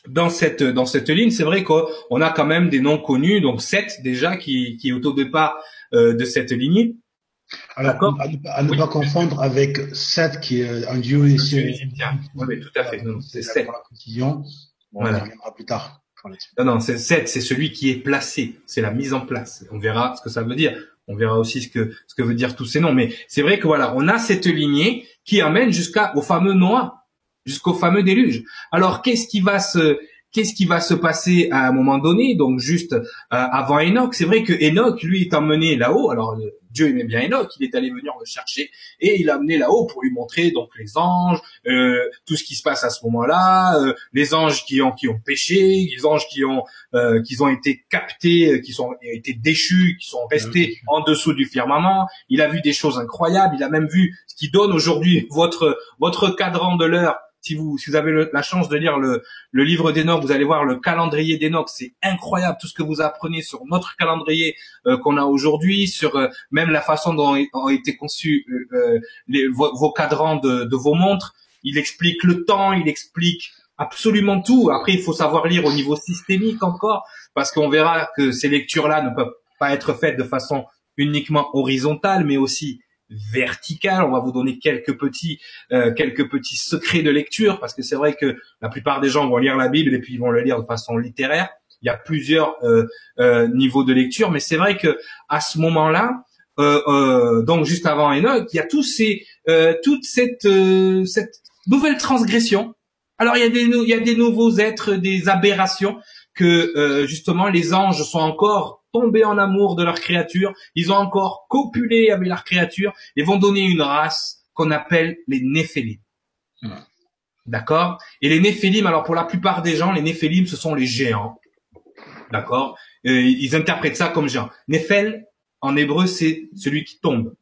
dans cette dans cette ligne, c'est vrai qu'on a quand même des noms connus, donc sept déjà qui qui est au départ euh, de cette lignée. Alors, à, ne pas confondre avec sept qui est un dieu ici. Oui, tout à fait. C'est sept. On voilà. reviendra plus tard. Non, non, c'est sept, c'est celui qui est placé. C'est la mise en place. On verra ce que ça veut dire. On verra aussi ce que ce que veut dire tous ces noms. Mais c'est vrai que voilà, on a cette lignée qui amène jusqu'au fameux Noah jusqu'au fameux déluge. Alors qu'est-ce qui va se qu'est-ce qui va se passer à un moment donné? Donc juste euh, avant Enoch, c'est vrai que Enoch lui est emmené là-haut. Alors euh, Dieu aimait bien Enoch, il est allé venir le chercher et il l'a amené là-haut pour lui montrer donc les anges, euh, tout ce qui se passe à ce moment-là, les anges qui ont qui ont péché, les anges qui ont qui ont été captés, qui sont été déchus, qui sont restés en dessous du firmament. Il a vu des choses incroyables. Il a même vu ce qui donne aujourd'hui votre votre cadran de l'heure si vous, si vous avez la chance de lire le, le livre d'Enoch, vous allez voir le calendrier d'Enoch. C'est incroyable tout ce que vous apprenez sur notre calendrier euh, qu'on a aujourd'hui, sur euh, même la façon dont ont été conçus euh, les, vos, cadrans de, de, vos montres. Il explique le temps, il explique absolument tout. Après, il faut savoir lire au niveau systémique encore, parce qu'on verra que ces lectures-là ne peuvent pas être faites de façon uniquement horizontale, mais aussi verticale. On va vous donner quelques petits euh, quelques petits secrets de lecture parce que c'est vrai que la plupart des gens vont lire la Bible et puis ils vont le lire de façon littéraire. Il y a plusieurs euh, euh, niveaux de lecture, mais c'est vrai que à ce moment-là, donc juste avant Enoch, il y a tous ces toute cette cette nouvelle transgression Alors il y a des, il y a des nouveaux êtres, des aberrations que euh, justement les anges sont encore tombés en amour de leur créature, ils ont encore copulé avec leur créature et vont donner une race qu'on appelle les Néphélim. D'accord? Et les Néphélim, alors pour la plupart des gens, les Néphélim, ce sont les géants. D'accord? Euh, Ils interprètent ça comme géants. Néphel, en hébreu, c'est celui qui tombe.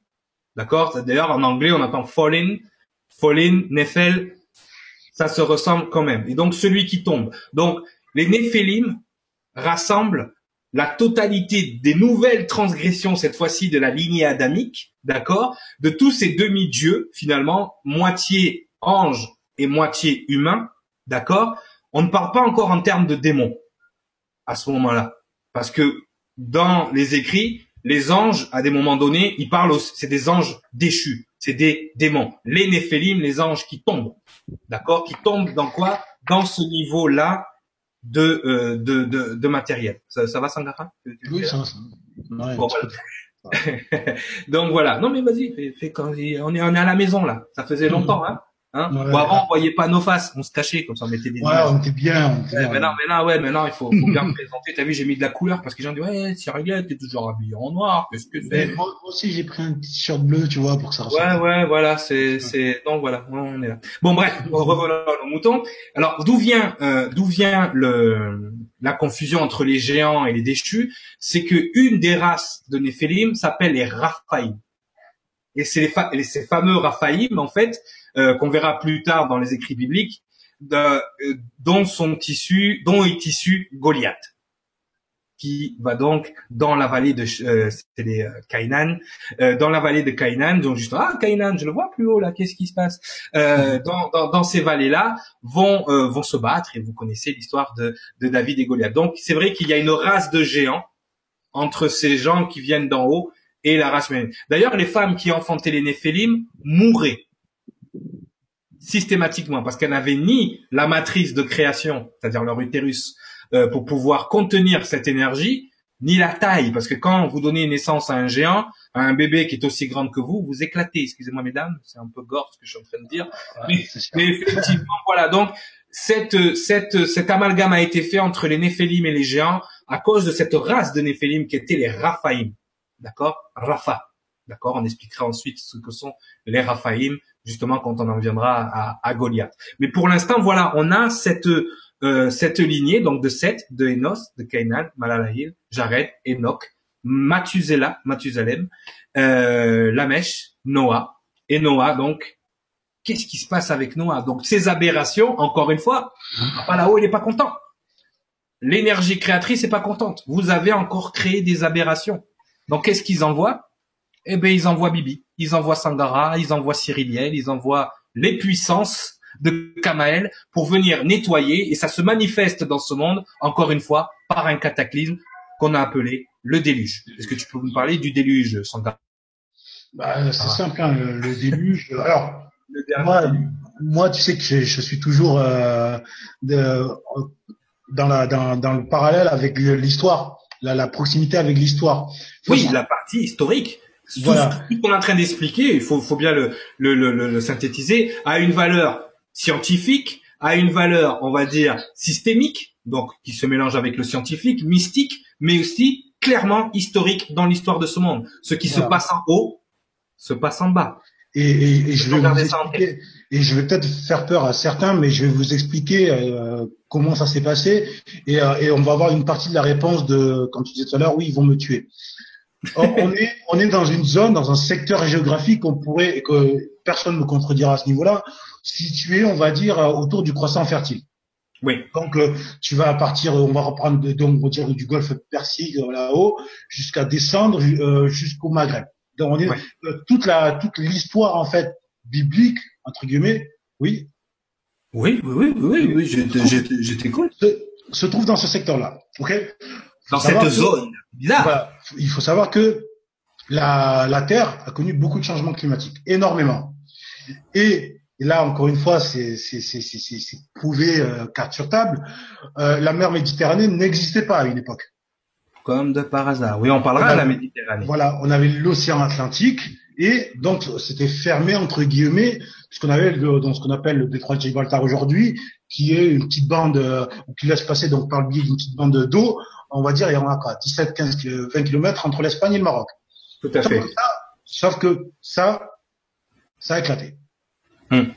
D'accord? D'ailleurs, en anglais, on entend fallen, fallen, Néphel, ça se ressemble quand même. Et donc, celui qui tombe. Donc, les Néphélim rassemblent la totalité des nouvelles transgressions, cette fois-ci de la lignée adamique, d'accord, de tous ces demi-dieux, finalement, moitié ange et moitié humain, d'accord, on ne parle pas encore en termes de démons à ce moment-là. Parce que dans les écrits, les anges, à des moments donnés, ils parlent, c'est des anges déchus, c'est des démons. Les néphélim, les anges qui tombent, d'accord, qui tombent dans quoi? Dans ce niveau-là de, euh, de, de, de, matériel. Ça, ça va, Sangara? Oui, ça va. bon, voilà. [LAUGHS] Donc voilà. Non mais vas-y, fais, fais quand on est on est à la maison là. Ça faisait longtemps, hein. Hein ouais, bon, avant, on voyait pas nos faces, on se cachait comme ça, on mettait des. Ouais, on était bien. On était ouais, Maintenant, maintenant, ouais, maintenant, il faut, faut bien [LAUGHS] me présenter. T'as vu, j'ai mis de la couleur parce que les gens disent ouais, Cyril, t'es toujours habillé en noir. Qu'est-ce que c'est moi, moi, aussi, j'ai pris un t-shirt bleu, tu vois, pour que ça ressemble. Ouais, ouais, voilà, c'est, c'est, donc voilà, on est là. Bon, bref, revenons au mouton. Alors, d'où vient, euh, d'où vient le, la confusion entre les géants et les déchus, c'est que une des races de Néphélim s'appelle les Raphaïm. Et c'est les, fa ces fameux Raphaïm, en fait, qu'on verra plus tard dans les écrits bibliques, de, euh, dont sont issus, dont est issu Goliath, qui va donc dans la vallée de euh, c'est les euh, Kainan, euh, dans la vallée de Kainan, donc juste ah Kainan, je le vois plus haut là, qu'est-ce qui se passe? Euh, dans, dans, dans, ces vallées là vont vont se battre et vous connaissez l'histoire de, de David et Goliath. Donc c'est vrai qu'il y a une race de géants entre ces gens qui viennent d'en haut et la race humaine. D'ailleurs, les femmes qui enfantaient les Néphélim mouraient systématiquement parce qu'elles n'avaient ni la matrice de création, c'est-à-dire leur utérus, euh, pour pouvoir contenir cette énergie, ni la taille, parce que quand vous donnez naissance à un géant, à un bébé qui est aussi grand que vous, vous éclatez. Excusez-moi, mesdames, c'est un peu gore ce que je suis en train de dire, mais, mais, effectivement, voilà. Donc cette, cette, cet amalgame a été fait entre les Néphélim et les géants à cause de cette race de Néphélim qui était les Raphaïm. D'accord? Rapha. D'accord? On expliquera ensuite ce que sont les Raphaïm, justement quand on en viendra à, à Goliath. Mais pour l'instant, voilà, on a cette euh, cette lignée donc de Seth, de Enos, de Cainan, Malalahil, Jared, Enoch, Mathuselah, Mathusalem, euh, Lamèche, Noah. Et Noah, donc, qu'est-ce qui se passe avec Noah? Donc, ces aberrations, encore une fois, pas là-haut, il n'est pas content. L'énergie créatrice n'est pas contente. Vous avez encore créé des aberrations. Donc, qu'est-ce qu'ils envoient? Eh ben, ils envoient Bibi, ils envoient Sangara, ils envoient Cyriliel, ils envoient les puissances de Kamael pour venir nettoyer et ça se manifeste dans ce monde, encore une fois, par un cataclysme qu'on a appelé le déluge. Est-ce que tu peux nous parler du déluge, Sangara? Bah, C'est simple, hein, le, déluge. [LAUGHS] Alors, moi, moi, tu sais que je, je suis toujours euh, de, dans, la, dans, dans le parallèle avec l'histoire, la, la proximité avec l'histoire. Oui, la partie historique. Voilà. Tout, ce qu'on est en train d'expliquer, il faut, faut bien le, le, le, le, synthétiser, a une valeur scientifique, a une valeur, on va dire, systémique, donc qui se mélange avec le scientifique, mystique, mais aussi clairement historique dans l'histoire de ce monde. Ce qui se passe en haut se passe en bas. Et, et, et je vais vous expliquer, et je vais peut-être faire peur à certains, mais je vais vous expliquer euh, comment ça s'est passé, et, euh, et, on va avoir une partie de la réponse de quand tu disais tout à l'heure, oui, ils vont me tuer. On est on est dans une zone, dans un secteur géographique qu'on pourrait et que personne ne me contredira à ce niveau-là, situé, on va dire, euh, autour du croissant fertile. Oui. Donc euh, tu vas partir, on va reprendre donc on dire du golfe Persique euh, là-haut jusqu'à descendre jusqu'au Maghreb. Donc on est toute la toute l'histoire en fait biblique entre guillemets, oui. Oui, oui, oui, oui, oui, je t'écoute. Se, se trouve dans ce secteur-là, ok? Dans cette zone bizarre. Il faut savoir que la, la Terre a connu beaucoup de changements climatiques, énormément. Et et là, encore une fois, c'est prouvé euh, carte sur table. Euh, la mer Méditerranée n'existait pas à une époque. Comme de par hasard. Oui, on parlera de la Méditerranée. Voilà, on avait l'océan Atlantique Et donc, c'était fermé entre guillemets, ce qu'on avait dans ce qu'on appelle le détroit de Gibraltar aujourd'hui, qui est une petite bande, euh, qui laisse passer donc par le biais d'une petite bande d'eau, on va dire, il y en a quoi, 17, 15, 20 kilomètres entre l'Espagne et le Maroc. Tout à fait. sauf que ça, ça a éclaté. Hmm.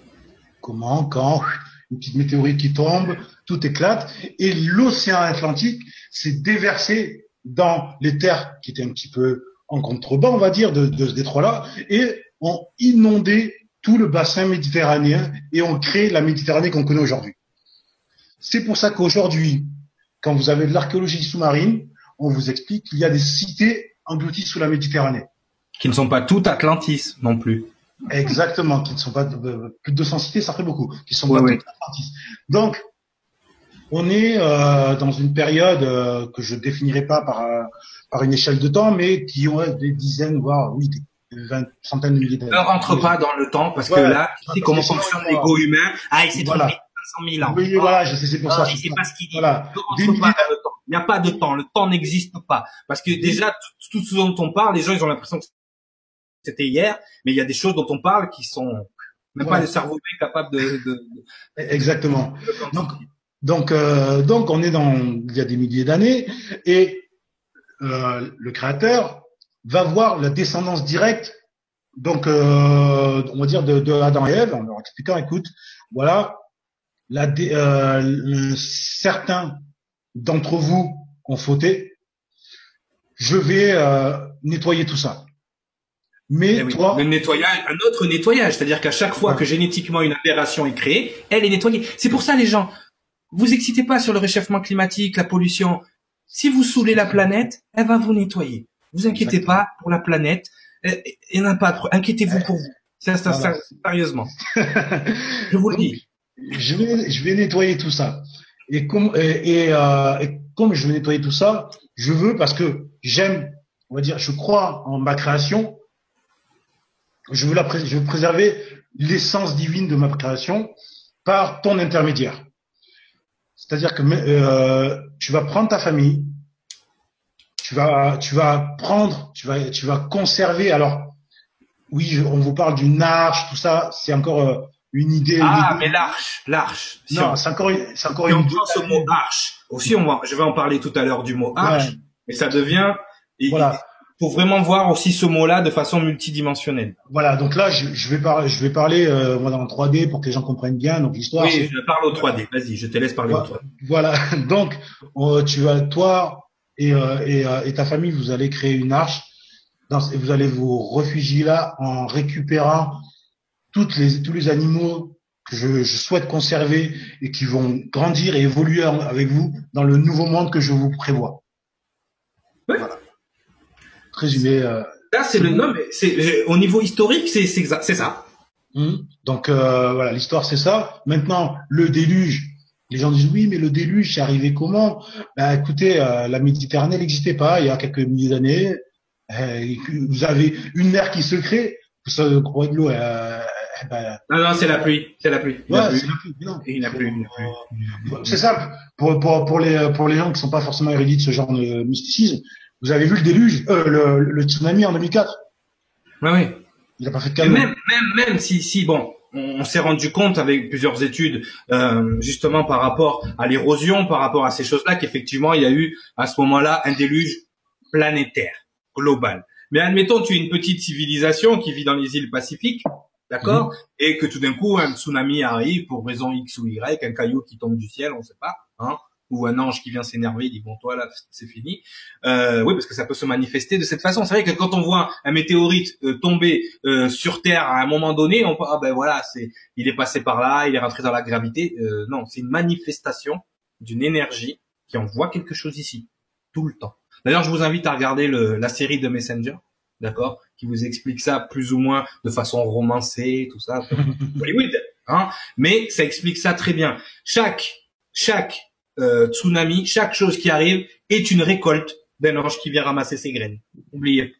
Comment, quand, une petite météorite qui tombe, tout éclate, et l'océan Atlantique s'est déversé dans les terres qui étaient un petit peu en contrebas, on va dire, de, de ce détroit-là, et ont inondé tout le bassin méditerranéen et ont créé la Méditerranée qu'on connaît aujourd'hui. C'est pour ça qu'aujourd'hui, quand vous avez de l'archéologie sous-marine, on vous explique qu'il y a des cités englouties sous la Méditerranée. Qui ne sont pas toutes Atlantis non plus. Exactement, qui ne sont pas plus de 200 cités, ça ferait beaucoup, qui sont pas toutes Atlantis. Donc, on est euh, dans une période euh, que je définirai pas par euh, par une échelle de temps, mais qui ont des dizaines, voire oui, des vingt, centaines de milliers d'années. Ne rentre pas dans le temps parce que là, sais comment fonctionne l'ego humain. Ah, il s'est trompé 500 000 ans. Oui, voilà, je sais, c'est pour ah, ça. Il sait pas ce qu'il dit. Voilà. Il n'y a pas de temps. Le temps n'existe pas. Parce que déjà, tout, ce dont on parle, les gens, ils ont l'impression que c'était hier, mais il y a des choses dont on parle qui sont même pas le cerveau capable de. Exactement. Donc, donc, euh, donc, on est dans il y a des milliers d'années et euh, le créateur va voir la descendance directe, donc euh, on va dire de, de, Adam et Ève, en leur expliquant, écoute, voilà, la, euh, certains d'entre vous ont fauté, je vais euh, nettoyer tout ça. Mais eh toi, le nettoyage, un autre nettoyage, c'est-à-dire qu'à chaque fois que génétiquement une aberration est créée, elle est nettoyée. C'est pour ça les gens, vous excitez pas sur le réchauffement climatique, la pollution. Si vous saoulez la planète, elle va vous nettoyer. Vous inquiétez pas pour la planète. Il n'y en a pas Inquiétez-vous pour vous. Ça, ça, ça, sérieusement. [LAUGHS] je vous le dis. Je vais, nettoyer tout ça. Et comme, et, euh, et, comme je vais nettoyer tout ça, je veux parce que j'aime, on va dire, je crois en ma création. Je veux préserver l'essence divine de ma création par ton intermédiaire. C'est-à-dire que euh, tu vas prendre ta famille, tu vas, tu vas prendre, tu vas, tu vas conserver. Alors, oui, on vous parle d'une arche, tout ça, c'est encore euh, une idée. Ah, mais l'arche, l'arche. non, c'est encore, c'est encore une. Ce mot arche. Aussi, on je vais en parler tout à l'heure du mot arche, mais ça devient. Voilà pour vraiment voir aussi ce mot-là de façon multidimensionnelle. Voilà, donc là, je, je vais, parler, je vais parler euh, en 3D pour que les gens comprennent bien. Donc l'histoire. Oui, je parle au 3D. Vas-y, je te laisse parler voilà, au 3D. Voilà, donc tu vas, toi et, euh, et, euh, et, ta famille, vous allez créer une arche. Dans, et vous allez vous réfugier là en récupérant toutes les, tous les animaux que je, je, souhaite conserver et qui vont grandir et évoluer avec vous dans le nouveau monde que je vous prévois. Oui. Voilà résumé. Euh, Là, c'est le nom, c'est au niveau historique, c'est c'est ça. Mmh. Donc euh, voilà, l'histoire c'est ça. Maintenant, le déluge. Les gens disent oui, mais le déluge, c'est arrivé comment? Ben écoutez, euh, la Méditerranée n'existait pas il y a quelques milliers d'années. Euh, vous avez une mer qui se crée. Vous savez, de l'eau. Ben, non, non, c'est la pluie. C'est la pluie. Ouais, c'est la pluie. Non. Il a plu. C'est simple. Pour, pour, pour, les, pour les gens qui sont pas forcément érudits de ce genre de mysticisme, vous avez vu le déluge, euh, le, le, tsunami en 2004 Oui, oui. Il a pas fait de Même, même, même si, si, bon, on, s'est rendu compte avec plusieurs études, euh, justement par rapport à l'érosion, par rapport à ces choses-là, qu'effectivement, il y a eu à ce moment-là un déluge planétaire, global. Mais admettons, tu es une petite civilisation qui vit dans les îles Pacifiques, d'accord, mhm. et que tout d'un coup un tsunami arrive pour raison X ou Y, un caillou qui tombe du ciel, on ne sait pas, hein, ou un ange qui vient s'énerver, dit bon toi là c'est fini. Euh, oui parce que ça peut se manifester de cette façon. C'est vrai que quand on voit un météorite euh, tomber euh, sur Terre à un moment donné, on peut ah ben voilà c'est il est passé par là, il est rentré dans la gravité. Euh, non, c'est une manifestation d'une énergie qui envoie quelque chose ici tout le temps. D'ailleurs je vous invite à regarder le, la série de Messenger, d'accord, qui vous explique ça plus ou moins de façon romancée, tout ça. [LAUGHS] Hollywood, hein. Mais ça explique ça très bien. Chaque chaque euh, tsunami, chaque chose qui arrive est une récolte d'un ange qui vient ramasser ses graines. Oubliez,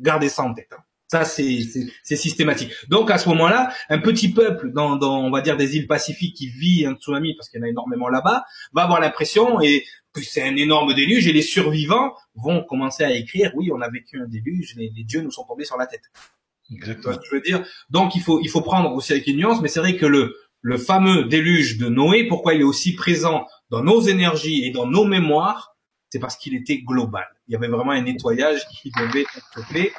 gardez ça en tête. Hein. Ça, c'est systématique. Donc, à ce moment-là, un petit peuple dans, dans, on va dire, des îles Pacifiques qui vit un tsunami, parce qu'il y en a énormément là-bas, va avoir l'impression et que c'est un énorme déluge et les survivants vont commencer à écrire, oui, on a vécu un déluge, les, dieux nous sont tombés sur la tête. Exactement. je veux dire? Donc il faut il faut prendre aussi avec une nuance, mais c'est vrai que le le fameux déluge de Noé, pourquoi il est aussi présent dans nos énergies et dans nos mémoires, c'est parce qu'il était global. Il y avait vraiment un nettoyage qui devait être fait.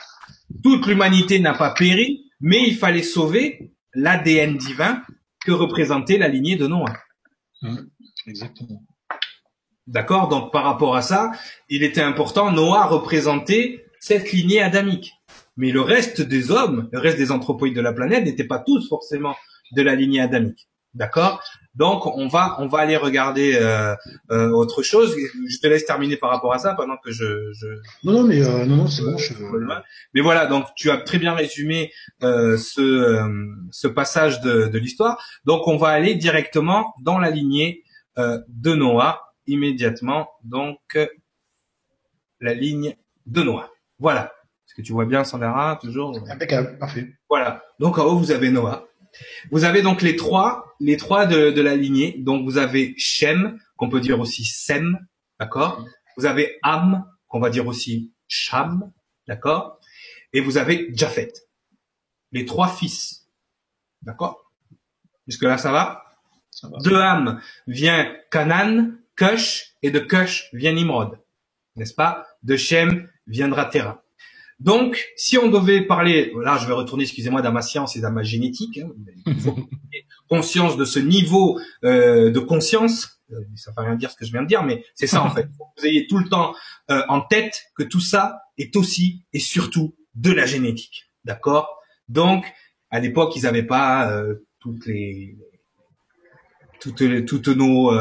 Toute l'humanité n'a pas péri, mais il fallait sauver l'ADN divin que représentait la lignée de Noé. Mmh, exactement. D'accord? Donc par rapport à ça, il était important, Noah représentait cette lignée adamique. Mais le reste des hommes, le reste des anthropoïdes de la planète n'étaient pas tous forcément de la lignée adamique. D'accord? Donc on va on va aller regarder euh, euh, autre chose. Je te laisse terminer par rapport à ça pendant que je. je non non mais euh, non non c'est bon. Je... Mais voilà donc tu as très bien résumé euh, ce euh, ce passage de, de l'histoire. Donc on va aller directement dans la lignée de Noah immédiatement. Donc la ligne de Noah. Voilà. Est-ce que tu vois bien Sandra? Toujours? Impeccable, parfait. Voilà. Donc en haut vous avez Noah. Vous avez donc les trois, les trois de, de la lignée. Donc vous avez Shem, qu'on peut dire aussi Sem, d'accord? Vous avez Am, qu'on va dire aussi Sham, d'accord? Et vous avez Japhet. Les trois fils, d'accord? Jusque là ça va, De Ham vient Canaan, Cush, et de Cush vient Nimrod, n'est-ce pas? De Shem viendra Terra. Donc, si on devait parler, là, je vais retourner, excusez-moi, dans ma science et dans ma génétique, hein, [LAUGHS] conscience de ce niveau euh, de conscience. Euh, ça ne veut rien dire ce que je viens de dire, mais c'est ça en fait. [LAUGHS] Vous ayez tout le temps euh, en tête que tout ça est aussi et surtout de la génétique, d'accord? Donc, à l'époque, ils n'avaient pas toutes les toutes, toutes nos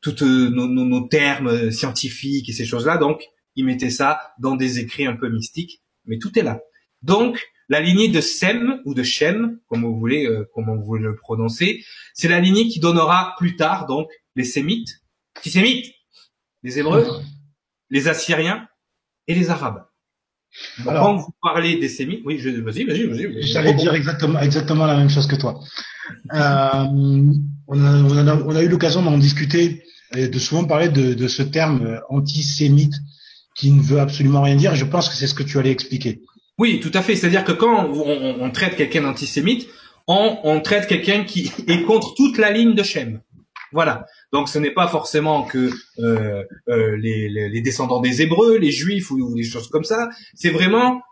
toutes nos, nos, nos termes scientifiques et ces choses-là. Donc, ils mettaient ça dans des écrits un peu mystiques mais tout est là. Donc, la lignée de Sem ou de Shem, comme vous voulez, euh, comment vous voulez le prononcer, c'est la lignée qui donnera plus tard donc les Sémites, les Sémites, les Hébreux, les Assyriens et les Arabes. quand vous parlez des Sémites, oui, je, vas-y, vas-y, vas-y. J'allais dire exactement, exactement la même chose que toi. Euh, on, a, on, a, on, a, eu l'occasion d'en discuter et de souvent parler de, de ce terme euh, antisémite qui ne veut absolument rien dire. je pense que c'est ce que tu allais expliquer. Oui, tout à fait. C'est-à-dire que quand on, traite quelqu'un d'antisémite, on, traite quelqu'un qui [LAUGHS] est contre toute la ligne de Shem. Voilà. Donc ce n'est pas forcément que euh, euh, les, les, descendants des Hébreux, les Juifs ou, des choses comme ça. C'est vraiment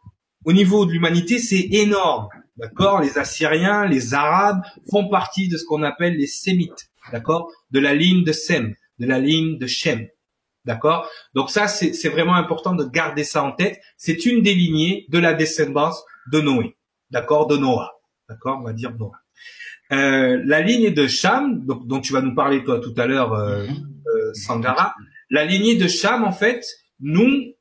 au niveau de l'humanité, c'est énorme. D'accord? Les Assyriens, les Arabes font partie de ce qu'on appelle les Sémites. D'accord? De la ligne de Sem, de la ligne de Shem. D'accord? Donc ça, c'est vraiment important de garder ça en tête. C'est une des lignées de la descendance de Noé. D'accord? De Noah. D'accord? On va dire Noah. Euh, la lignée de Cham, donc, dont tu vas nous parler toi tout à l'heure, euh, mhm. euh, Sangara, la lignée de Cham, en fait, nous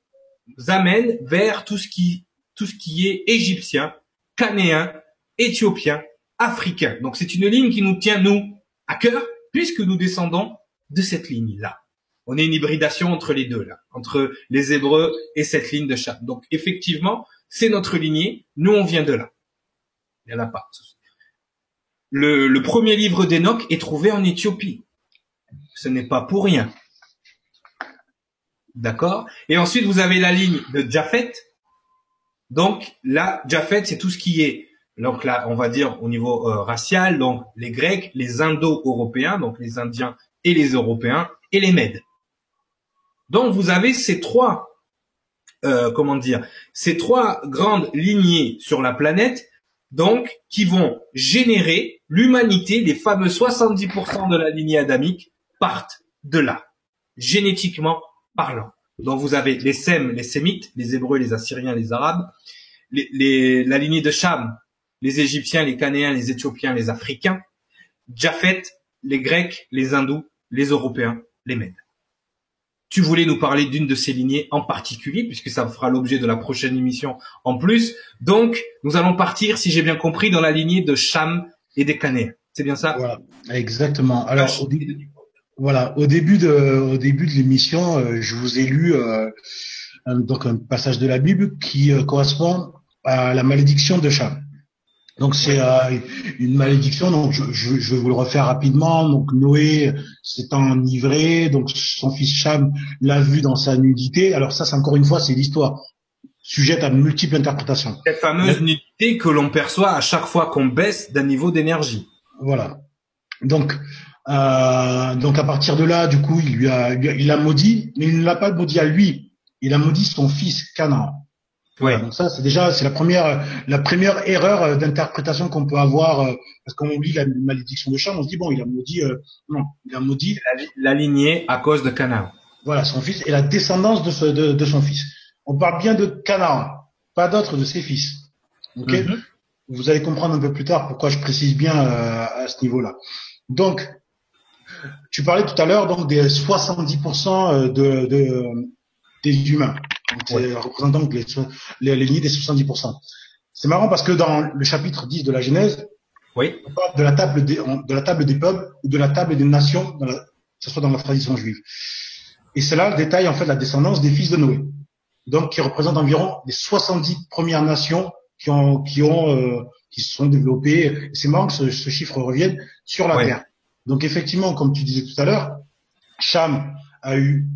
amène vers tout ce qui, tout ce qui est égyptien, canéen, éthiopien, africain. Donc c'est une ligne qui nous tient, nous, à cœur, puisque nous descendons de cette ligne-là on est une hybridation entre les deux là, entre les Hébreux et cette ligne de chat. Donc effectivement, c'est notre lignée. Nous, on vient de là. Il n'y en a pas. Le, le premier livre d'Enoch est trouvé en Éthiopie. Ce n'est pas pour rien. D'accord? Et ensuite, vous avez la ligne de Japhet. Donc là, Japhet, c'est tout ce qui est, donc là, on va dire au niveau euh, racial, donc les Grecs, les Indo-Européens, donc les Indiens et les Européens, et les Mèdes. Donc vous avez ces trois, euh, comment dire, ces trois grandes lignées sur la planète, donc qui vont générer l'humanité, les fameux 70% de la lignée adamique partent de là, génétiquement parlant. Donc vous avez les Sem, les Sémites, les Hébreux, les Assyriens, les Arabes, la lignée de Cham, les Égyptiens, les Canéens, les Éthiopiens, les Africains, Japhet, les Grecs, les Hindous, les Européens, les Mèdes. Tu voulais nous parler d'une de ces lignées en particulier, puisque ça fera l'objet de la prochaine émission en plus. Donc, nous allons partir, si j'ai bien compris, dans la lignée de Cham et des Canéens. C'est bien ça? Voilà, exactement. Alors, au, voilà, au début de, au début de l'émission, euh, je vous ai lu euh, un, donc un passage de la Bible qui euh, correspond à la malédiction de Cham. Donc c'est euh, une malédiction. Donc je, je, je, vais vous le refaire rapidement. Donc Noé s'est enivré. Donc son fils Cham l'a vu dans sa nudité. Alors ça, c'est encore une fois, c'est l'histoire. sujette à multiples interprétations. Cette fameuse nudité que l'on perçoit à chaque fois qu'on baisse d'un niveau d'énergie. Voilà. Donc, euh, donc à partir de là, du coup, il lui a, il a maudit, mais il ne l'a pas maudit à lui. Il a maudit son fils Canaan. Donc ça, c'est déjà, c'est la première, la première erreur d'interprétation qu'on peut avoir, euh, parce qu'on lit la malédiction de Cham, on se dit bon, il a maudit, euh, non, il a maudit La, lignée à cause de Canaan. Voilà, son fils et la descendance de, ce, de, de son fils. On parle bien de Canaan, pas d'autres de ses fils. Ok Mhm. Vous allez comprendre un peu plus tard pourquoi je précise bien euh, à ce niveau-là. Donc, tu parlais tout à l'heure donc des 70% de, de des humains, représentant les, so- les, les lignées des 70%. C'est marrant parce que dans le chapitre 10 de la Genèse, Oui. on parle de la table des, on- de la table des peuples ou de la table des nations, dans la, que ce soit dans la tradition juive. Et cela détaille en fait la descendance des fils de Noé. Donc, qui représente environ les 70 premières nations qui ont, qui ont, euh, qui se sont développées. C'est marrant que ce, ce chiffre revienne sur la Ouais. terre. Donc, effectivement, comme tu disais tout à l'heure, Cham a eu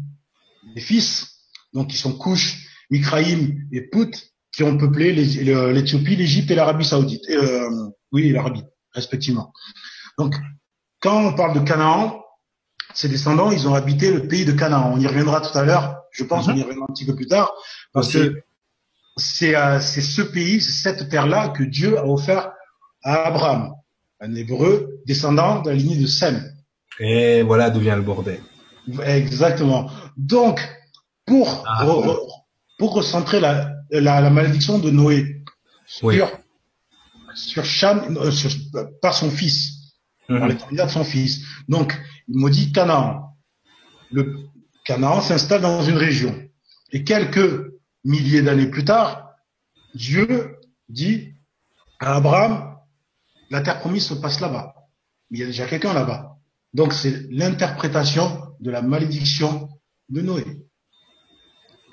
des fils, donc qui sont Cush, Mikraïm et Put, qui ont peuplé l'Éthiopie, l'Égypte et l'Arabie Saoudite. Et, euh, oui, l'Arabie, respectivement. Donc, quand on parle de Canaan, ses descendants, ils ont habité le pays de Canaan. On y reviendra tout à l'heure. Je pense Mhm. qu'on y reviendra un petit peu plus tard, parce que c'est euh, ce pays, c'est cette terre-là que Dieu a offert à Abraham, un Hébreu descendant de la lignée de Sem. Et voilà d'où vient le bordel. Exactement. Donc, pour Ah, re- bon. re- pour recentrer la, la, la malédiction de Noé sur Oui. sur Cham, euh, sur- son fils, par les candidats de son fils. Donc, il maudit Canaan. Le Canaan s'installe dans une région. Et quelques milliers d'années plus tard, Dieu dit à Abraham, la terre promise se passe là-bas. Il y a déjà quelqu'un là-bas. Donc, c'est l'interprétation de la malédiction de Noé.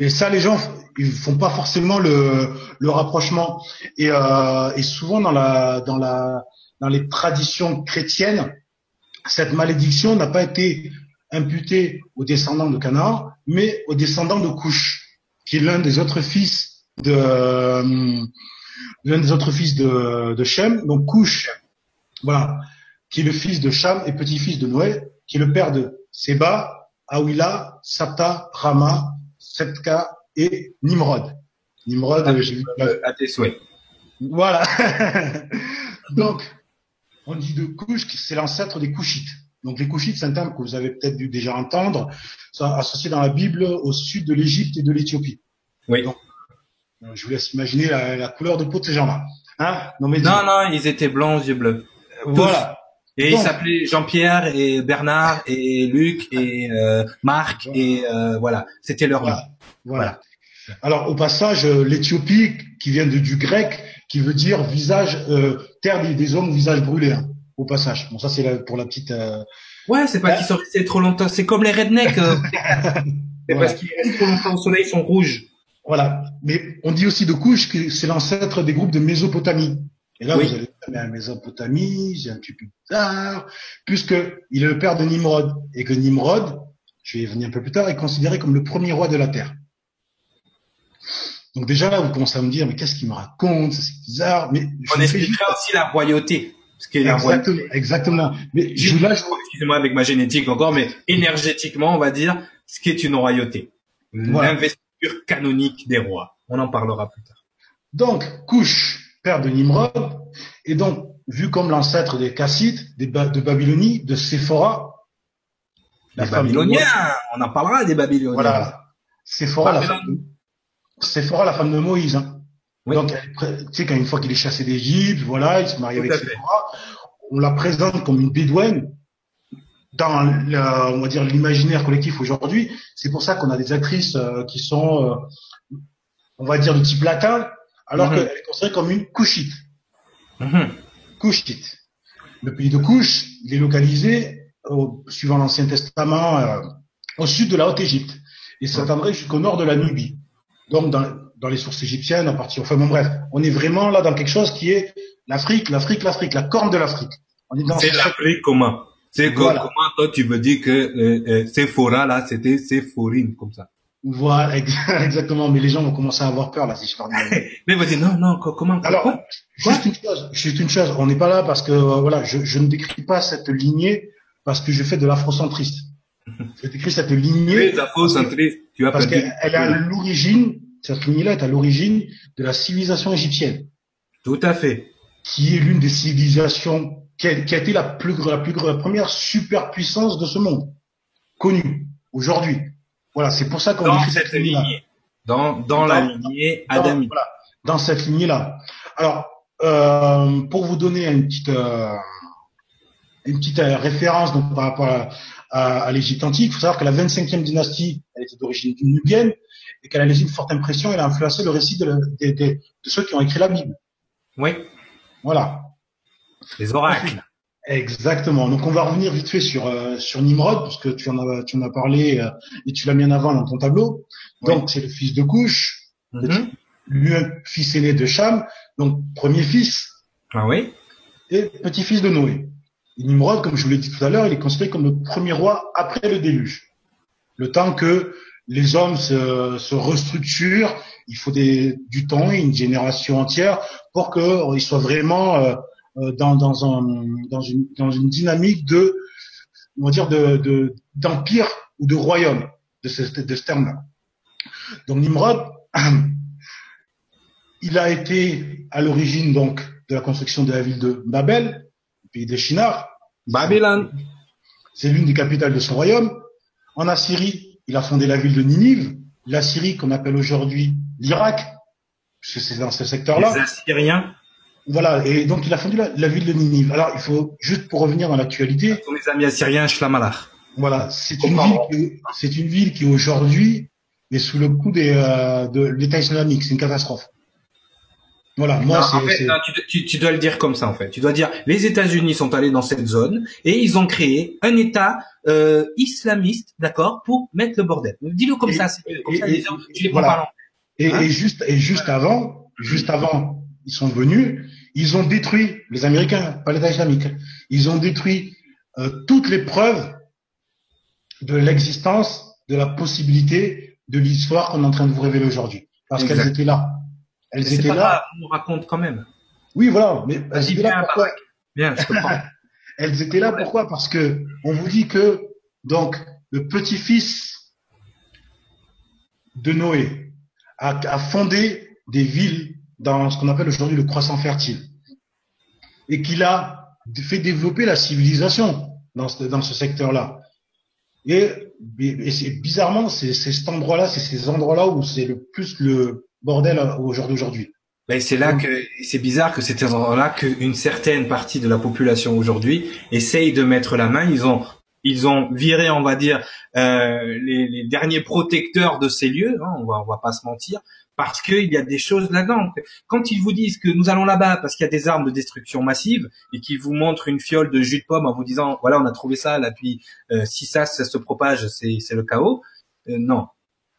Et ça, les gens, ils font pas forcément le, le rapprochement. Et, euh, et souvent dans la, dans la, dans les traditions chrétiennes, cette malédiction n'a pas été imputée aux descendants de Canaan, mais aux descendants de Cush, qui est l'un des autres fils de, euh, l'un des autres fils de, de Shem. Donc Cush, voilà, qui est le fils de Cham et petit-fils de Noé, qui est le père de Séba, Awila, Sata, Rama, Setka et Nimrod. Nimrod, euh, j'ai vu. Euh, à tes souhaits. Voilà. [LAUGHS] Donc, on dit de Couche que c'est l'ancêtre des Couchites. Donc les Couchites, c'est un terme que vous avez peut-être dû déjà entendre, associé dans la Bible au sud de l'Égypte et de l'Éthiopie. Oui. Donc, Euh, Je vous laisse imaginer la, la couleur de peau de ces gens-là. Hein? Non, mais Non, non, ils étaient blancs aux yeux bleus. voilà. Et Donc- ils s'appelaient Jean-Pierre et Bernard et Luc et euh, Marc et euh, voilà, c'était leur nom. Voilà. Voilà. Alors au passage, euh, l'Éthiopie, qui vient de- du grec, qui veut dire visage, euh, terre des, des hommes, visage brûlé. hein, au passage. Bon, ça c'est pour la petite. euh, Ouais, c'est pas qu'ils sont restés trop longtemps. C'est comme les rednecks. euh. [LAUGHS] c'est parce qu'ils restent trop longtemps au soleil, ils sont rouges. Voilà. Mais on dit aussi de Couche que c'est l'ancêtre des groupes de Mésopotamie. Et là, Oui. vous allez dire, mais la Mésopotamie, c'est un petit peu bizarre, puisque il est le père de Nimrod. Et que Nimrod, je vais y venir un peu plus tard, est considéré comme le premier roi de la terre. Donc déjà là, vous commencez à me dire, mais qu'est-ce qu'il me raconte C'est bizarre. Mais On expliquera aussi la royauté. Ce qui est la royauté. Exactement, exactement. Mais je, là, je- Excusez-moi avec ma génétique encore, mais énergétiquement, on va dire ce qui est une royauté. Voilà. L'investiture canonique des rois. On en parlera plus tard. donc Couche, père de Nimrod, est donc vu comme l'ancêtre des Kassites, des Ba- de Babylonie, de Séphora, Les femme de Babyloniens, on en parlera des Babyloniens. Voilà. Séphora, la femme de, Séphora, la femme de Moïse. Hein. Oui. Donc, tu sais, quand une fois qu'il est chassé d'Égypte, voilà, il se marie Tout avec. Séphora, on la présente comme une bédouine dans la- on va dire l'imaginaire collectif aujourd'hui. C'est pour ça qu'on a des actrices euh, qui sont, euh, on va dire, de type latin, alors Mhm. qu'elle est considérée comme une couchite. Mhm. Couchite. Le pays de Couche, il est localisé, au- suivant l'Ancien Testament, euh, au sud de la Haute-Égypte. Et s'étendrait jusqu'au nord de la Nubie. Donc, dans, dans les sources égyptiennes, à partir, enfin bon, bref, on est vraiment là dans quelque chose qui est l'Afrique, l'Afrique, l'Afrique, la corne de l'Afrique. C'est ce- l'Afrique comment C'est Voilà. comment toi tu me dis que euh, euh, Sephora là c'était Séphorine comme ça. Voilà, [LAUGHS] exactement. Mais les gens vont commencer à avoir peur là si je leur dis. [LAUGHS] mais vas-y, non, non, comment Alors, juste une chose, juste une chose. On n'est pas là parce que euh, voilà, je, je, ne décris pas cette lignée parce que je fais de l'afrocentriste. [LAUGHS] je décris cette lignée. Oui, l'afrocentriste. Tu parce qu'elle est à l'origine, cette lignée-là est à l'origine de la civilisation égyptienne. Tout à fait. Qui est l'une des civilisations qui a, qui a été la plus, la plus la première superpuissance de ce monde connue aujourd'hui. Voilà, c'est pour ça qu'on dans cette lignée, dans, dans, la lignée adamique. Voilà, dans cette lignée-là. Alors, euh, pour vous donner une petite euh, une petite euh, référence donc par rapport à, à, à l'Égypte antique, il faut savoir que la 25e dynastie, elle était d'origine nubienne et qu'elle a laissé une forte impression. Elle a influencé le récit de, de, de, de ceux qui ont écrit la Bible. Oui. Voilà. Les oracles. Exactement. Donc on va revenir vite fait sur euh, sur Nimrod parce que tu en as tu en as parlé euh, et tu l'as mis en avant dans ton tableau. Donc c'est le fils de Couche, mm lui fils aîné de Cham, donc premier fils. Ah oui. Et petit-fils de Noé. Nimrod, comme je vous l'ai dit tout à l'heure, il est considéré comme le premier roi après le déluge. Le temps que les hommes se, se restructurent, il faut des, du temps et une génération entière pour qu'ils soient vraiment euh, euh, dans, dans, un, dans, une, dans une dynamique de, on va dire, de, d'empire ou de royaume de ce, de ce terme-là. Donc Nimrod, [CLEARS THROAT] il a été à l'origine donc de la construction de la ville de Babel, le pays des Chinards. Babylone. C'est l'une des capitales de son royaume. En Assyrie, il a fondé la ville de Ninive, la Syrie qu'on appelle aujourd'hui l'Irak, puisque c'est dans ce secteur-là. Les Assyriens. Voilà, et donc il a fondu la, ville de Ninive. Alors il faut juste pour revenir dans l'actualité. Pour les amis assyriens, Shlamalar. Voilà, c'est une, ville qui, c'est une ville qui aujourd'hui est sous le coup des, euh, de l'État islamique. C'est une catastrophe. Voilà, moi c'est. tu, tu, dois le dire comme ça en fait. Tu dois dire les États-Unis sont allés dans cette zone et ils ont créé un État euh, islamiste, d'accord, pour mettre le bordel. Dis-le comme ça, comme ça, les tu les voilà. Et, hein et, juste et juste avant, juste avant, ils sont venus ils ont détruit, les Américains, pas l'État islamique, ils ont détruit euh, toutes les preuves de l'existence, de la possibilité de l'histoire qu'on est en train de vous révéler aujourd'hui. Parce qu'elles étaient là. Elles étaient pas là. Grave, on nous raconte quand même. Oui, voilà. Mais [LAUGHS] elles étaient là pourquoi Bien, elles étaient là pourquoi? Parce que on vous dit que donc le petit-fils de Noé a, a fondé des villes dans ce qu'on appelle aujourd'hui le croissant fertile. Et qu'il a fait développer la civilisation dans ce, secteur-là. Et, bizarrement, c'est cet endroit-là, c'est ces endroits-là où c'est le plus le bordel au jour d'aujourd'hui. Ben c'est là que c'est bizarre que c'est endroit-là qu'une certaine partie de la population aujourd'hui essaye de mettre la main. Ils ont ils ont viré, on va dire, euh, les, les, derniers protecteurs de ces lieux. Hein, on va on va pas se mentir parce qu'il y a des choses là-dedans. Quand ils vous disent que nous allons là-bas parce qu'il y a des armes de destruction massive et qu'ils vous montrent une fiole de jus de pomme en vous disant voilà on a trouvé ça là puis euh, si ça ça se propage c'est c'est le chaos. Euh, non,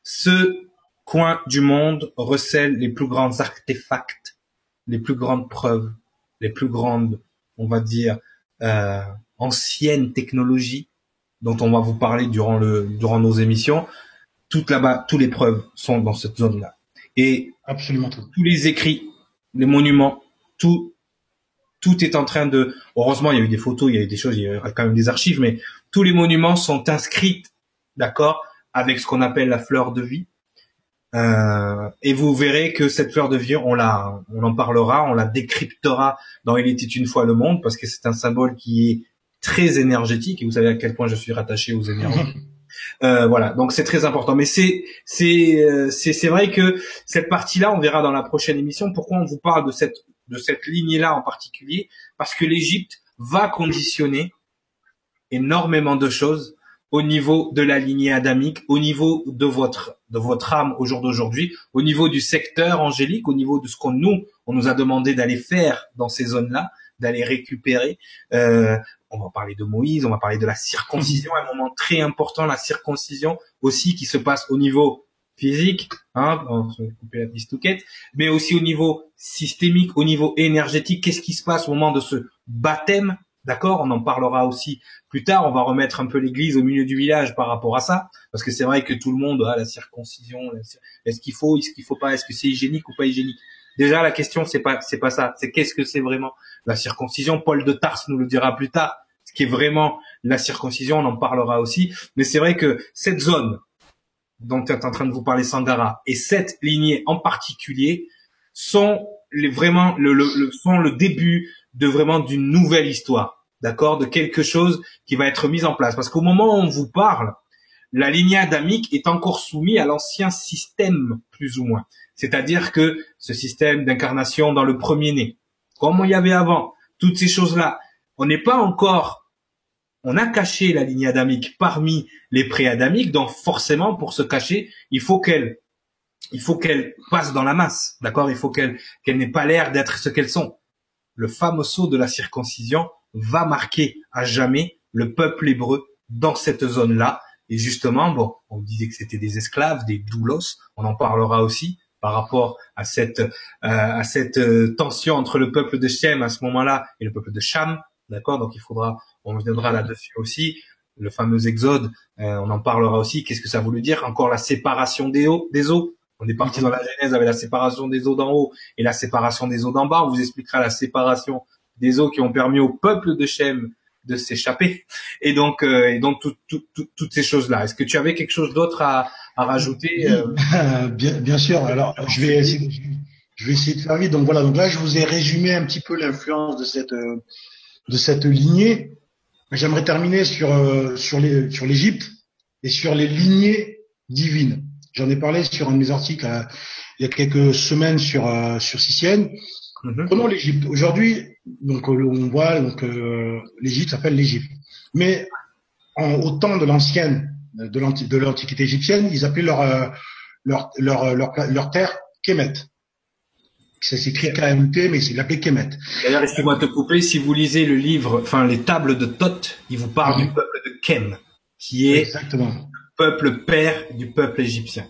ce coin du monde recèle les plus grands artefacts, les plus grandes preuves, les plus grandes on va dire euh, anciennes technologies dont on va vous parler durant le durant nos émissions. Toutes là-bas, toutes les preuves sont dans cette zone-là. Et absolument tout. Tous les écrits, les monuments, tout, tout est en train de. Heureusement, il y a eu des photos, il y a eu des choses, il y a quand même des archives, mais tous les monuments sont inscrits, d'accord, avec ce qu'on appelle la fleur de vie. Euh, et vous verrez que cette fleur de vie, on la, on en parlera, on la décryptera dans Il était une fois le monde, parce que c'est un symbole qui est très énergétique. Et vous savez à quel point je suis rattaché aux énergies. Euh, voilà, donc c'est très important. Mais c'est c'est euh, c'est c'est vrai que cette partie-là, on verra dans la prochaine émission. Pourquoi on vous parle de cette de cette lignée-là en particulier Parce que l'Égypte va conditionner énormément de choses au niveau de la lignée adamique, au niveau de votre de votre âme au jour d'aujourd'hui, au niveau du secteur angélique, au niveau de ce qu'on nous on nous a demandé d'aller faire dans ces zones-là, d'aller récupérer. Euh, on va parler de Moïse, on va parler de la circoncision, un moment très important, la circoncision aussi qui se passe au niveau physique, hein, on se couper la pistouquette, mais aussi au niveau systémique, au niveau énergétique. Qu'est-ce qui se passe au moment de ce baptême D'accord? On en parlera aussi plus tard. On va remettre un peu l'église au milieu du village par rapport à ça. Parce que c'est vrai que tout le monde a la circoncision. Est-ce qu'il faut Est-ce qu'il faut pas? Est-ce que c'est hygiénique ou pas hygiénique? Déjà, la question, c'est pas, c'est pas ça. C'est qu'est-ce que c'est vraiment la circoncision? Paul de Tarse nous le dira plus tard. Ce qui est vraiment la circoncision, on en parlera aussi. Mais c'est vrai que cette zone dont tu es en train de vous parler, Sangara, et cette lignée en particulier sont les, vraiment le, le, sont le début de vraiment d'une nouvelle histoire, d'accord, de quelque chose qui va être mis en place. Parce qu'au moment où on vous parle, la lignée adamique est encore soumise à l'ancien système, plus ou moins. C'est-à-dire que ce système d'incarnation dans le premier-né, comme il y avait avant, toutes ces choses-là, on n'est pas encore, on a caché la lignée adamique parmi les pré-adamiques, donc forcément, pour se cacher, il faut qu'elle, il faut qu'elle passe dans la masse, d'accord? Il faut qu'elle, qu'elle n'ait pas l'air d'être ce qu'elles sont. Le fameux saut de la circoncision va marquer à jamais le peuple hébreu dans cette zone-là. Et justement, bon, on disait que c'était des esclaves, des doulos, on en parlera aussi, par rapport à cette euh, à cette euh, tension entre le peuple de Shem à ce moment-là et le peuple de Cham, d'accord? Donc il faudra, on reviendra là-dessus aussi. Le fameux exode, euh, on en parlera aussi. Qu'est-ce que ça voulait dire? Encore la séparation des eaux, des eaux. On est parti dans la Genèse avec la séparation des eaux d'en haut et la séparation des eaux d'en bas. On vous expliquera la séparation des eaux qui ont permis au peuple de Shem de s'échapper. Et donc, et donc toutes ces choses-là. Est-ce que tu avais quelque chose d'autre à, à rajouter euh... bien, bien sûr. Alors, je vais essayer, je vais essayer de faire vite. Donc voilà. Donc là, je vous ai résumé un petit peu l'influence de cette euh, de cette lignée. J'aimerais terminer sur euh, sur les sur l'Égypte et sur les lignées divines. J'en ai parlé sur un de mes articles euh, il y a quelques semaines sur sur Sicienne. Mm-hmm. Prenons l'Égypte. Aujourd'hui, donc on voit donc l'Égypte s'appelle l'Égypte, mais en, au temps de l'ancienne de l'Antiquité égyptienne, ils appelaient leur, euh, leur, leur, leur, leur terre Kemet. Ça s'écrit KMT, mais c'est l'appelé Kemet. D'ailleurs, excusez-moi de te couper, si vous lisez le livre, enfin les tables de Thoth, il vous parle du peuple de Kem, qui est Exactement. le peuple père du peuple égyptien.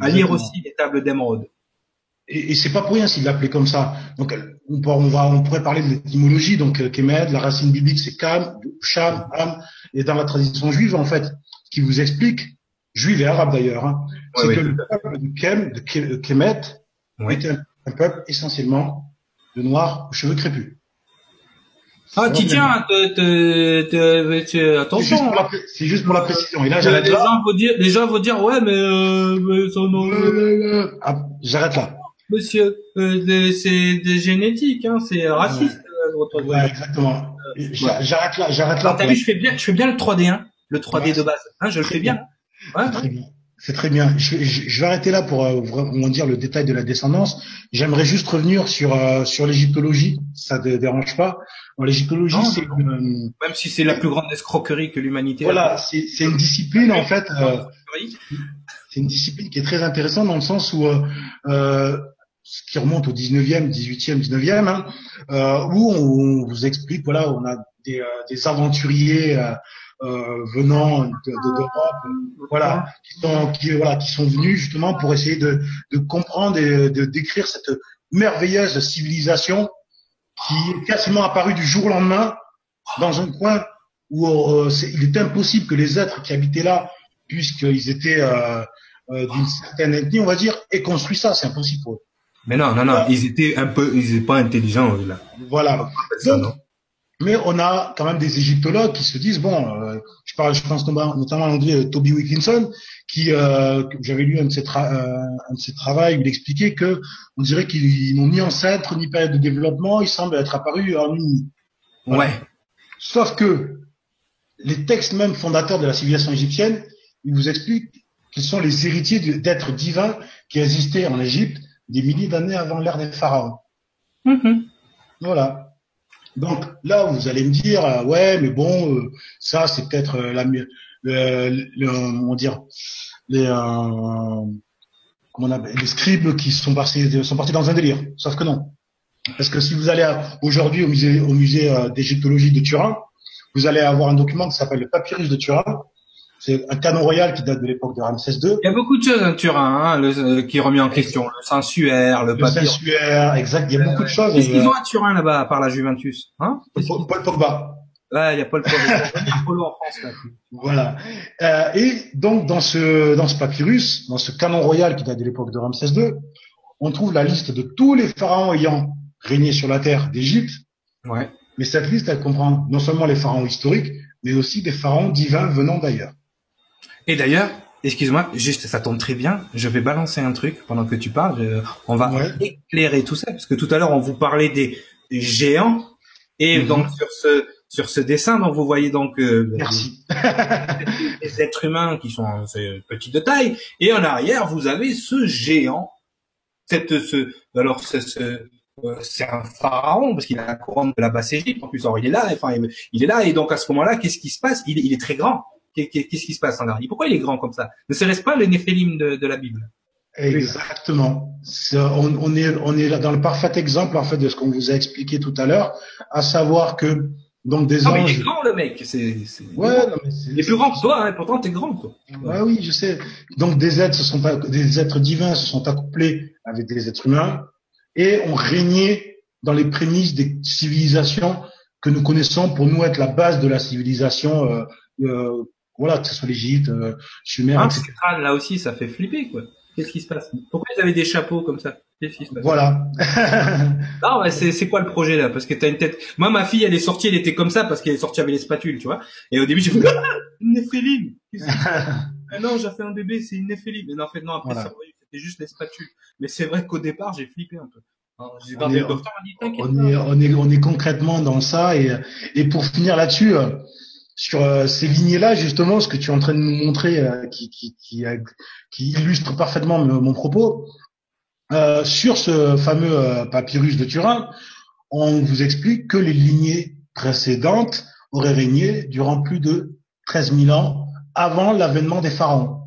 À lire aussi les tables d'émeraude. Et, et c'est pas pour rien s'il l'appelait comme ça. Donc on, on, va, on pourrait parler de l'étymologie. Donc euh, Kemet, la racine biblique c'est Kam, Sham, Am, et dans la tradition juive en fait, qui vous explique, juif et arabe d'ailleurs, hein, c'est que le peuple de Kem, de Kemet, était un, peuple essentiellement de noirs aux cheveux crépus. Ah, tu tiens, attention. C'est juste, pour la précision. Et là, j'arrête les Gens vont dire, les gens vont dire, ouais, mais, euh, mais. Euh, ah, j'arrête là. Monsieur, euh, c'est des génétiques, hein, c'est raciste. Ouais, ouais exactement. J'arrête là, j'arrête là. T'as vu, je fais bien, je fais bien le 3D, hein le 3D de base. Hein, je le fais bien. Ouais, c'est très bien. C'est très bien. Je, je, je, vais arrêter là pour euh, vraiment dire le détail de la descendance. J'aimerais juste revenir sur euh, sur l'égyptologie. Ça ne dérange pas. L'égyptologie, c'est même si c'est la plus grande escroquerie que l'humanité. Voilà, c'est une discipline en fait. Euh, c'est une discipline qui est très intéressante dans le sens où euh, ce qui remonte au 19e, 18e, 19e, hein, où on, vous explique voilà, on a des, des aventuriers euh, venant d'Europe, de, voilà, qui sont, qui, voilà, qui sont venus justement pour essayer de, de comprendre et de décrire cette merveilleuse civilisation qui est quasiment apparue du jour au lendemain dans un coin où euh, il est impossible que les êtres qui habitaient là, puisqu'ils étaient euh, euh, d'une certaine ethnie, on va dire, aient construit ça. C'est impossible pour eux. Mais non, non, non, ils étaient un peu, ils étaient pas intelligents là. Voilà. Donc, mais on a quand même des égyptologues qui se disent bon, euh, je parle, je pense notamment à l'anglais euh, Toby Wilkinson, qui euh, j'avais lu un de ses, euh, un de ses travaux il expliquait que on dirait qu'ils n'ont ni ancêtre ni période de développement, ils semblent être apparus en une. Ouais. Sauf que les textes même fondateurs de la civilisation égyptienne, ils vous expliquent qu'ils sont les héritiers d'êtres divins qui existaient en Égypte des milliers d'années avant l'ère des pharaons. Mm-hmm. Voilà. Donc là, vous allez me dire, euh, ouais, mais bon, euh, ça c'est peut-être euh, la le, le, on dire les comment on appelle, les scribes qui sont partis sont partis dans un délire. Sauf que non, parce que si vous allez aujourd'hui au musée au musée d'égyptologie de Turin, vous allez avoir un document qui s'appelle le papyrus de Turin, c'est un canon royal qui date de l'époque de Ramsès II. Il y a beaucoup de choses à Turin hein, le, euh, qui est remis en question. Le sensuaire, le, le sensuaire, exact. Il y a beaucoup de choses. Qu'est-ce qu'ils ont à Turin là-bas, par la Juventus hein Paul, Pogba. Ouais, il n'y a pas le polo en France. Là. Voilà. Euh, et donc dans ce dans ce papyrus, dans ce canon royal qui date de l'époque de Ramsès II, on trouve la liste de tous les pharaons ayant régné sur la terre d'Égypte. Ouais. Mais cette liste, elle comprend non seulement les pharaons historiques, mais aussi des pharaons divins venant d'ailleurs. Et d'ailleurs, excuse-moi, juste, ça tombe très bien. Je vais balancer un truc pendant que tu parles. on va éclairer tout ça, parce que tout à l'heure, on vous parlait des géants. Et mhm. donc, sur ce, sur ce dessin, donc, vous voyez donc, euh, Merci. [LAUGHS] Des, êtres humains qui sont petits de taille. Et en arrière, vous avez ce géant. Cette, ce, alors, ce, ce euh, c'est un pharaon parce qu'il a la couronne de la basse Égypte en plus. Alors il est là, enfin il est là et donc à ce moment-là, qu'est-ce qui se passe? Il, il, est très grand. Qu'est-ce qui se passe en arrière Pourquoi il est grand comme ça? Ne serait-ce pas le Néphélim de, de la Bible? Exactement. on, on, est on est dans le parfait exemple en fait de ce qu'on vous a expliqué tout à l'heure, à savoir que donc des non, anges. Mais il est grand le mec. C'est. Ouais, non, mais il est plus grand que toi, hein, pourtant t'es grand quoi. Ouais, oui, je sais. Donc des êtres se sont des êtres divins se sont accouplés avec des êtres humains et ont régné dans les prémices des civilisations que nous connaissons pour nous être la base de la civilisation. Euh, euh, voilà, que ce soit l'Égypte, euh, Sumer, ah, etc. Là aussi, ça fait flipper quoi. Qu'est-ce qui se passe? Pourquoi ils avaient des chapeaux comme ça? Qu'est-ce qui se passe? Voilà. [LAUGHS] non, mais c'est c'est quoi le projet là? Parce que t'as une tête. Moi, ma fille, elle est sortie, elle était comme ça parce qu'elle est sortie avec les spatules, tu vois. Et au début, j'ai fait ah, une néphéline. [LAUGHS] ah non, j'ai fait un bébé, c'est une néphéline. Mais non, en fait, non, après ça, c'était juste les spatules. Mais c'est vrai qu'au départ, j'ai flippé un peu. on, est, on, est, on, est, concrètement dans ça et, et pour finir là-dessus, euh, sur euh, ces lignées-là, justement, ce que tu es en train de nous montrer, euh, qui, qui, qui, qui, illustre parfaitement mon propos, euh, sur ce fameux papyrus de Turin, on vous explique que les lignées précédentes auraient régné durant plus de 13 000 ans avant l'avènement des pharaons.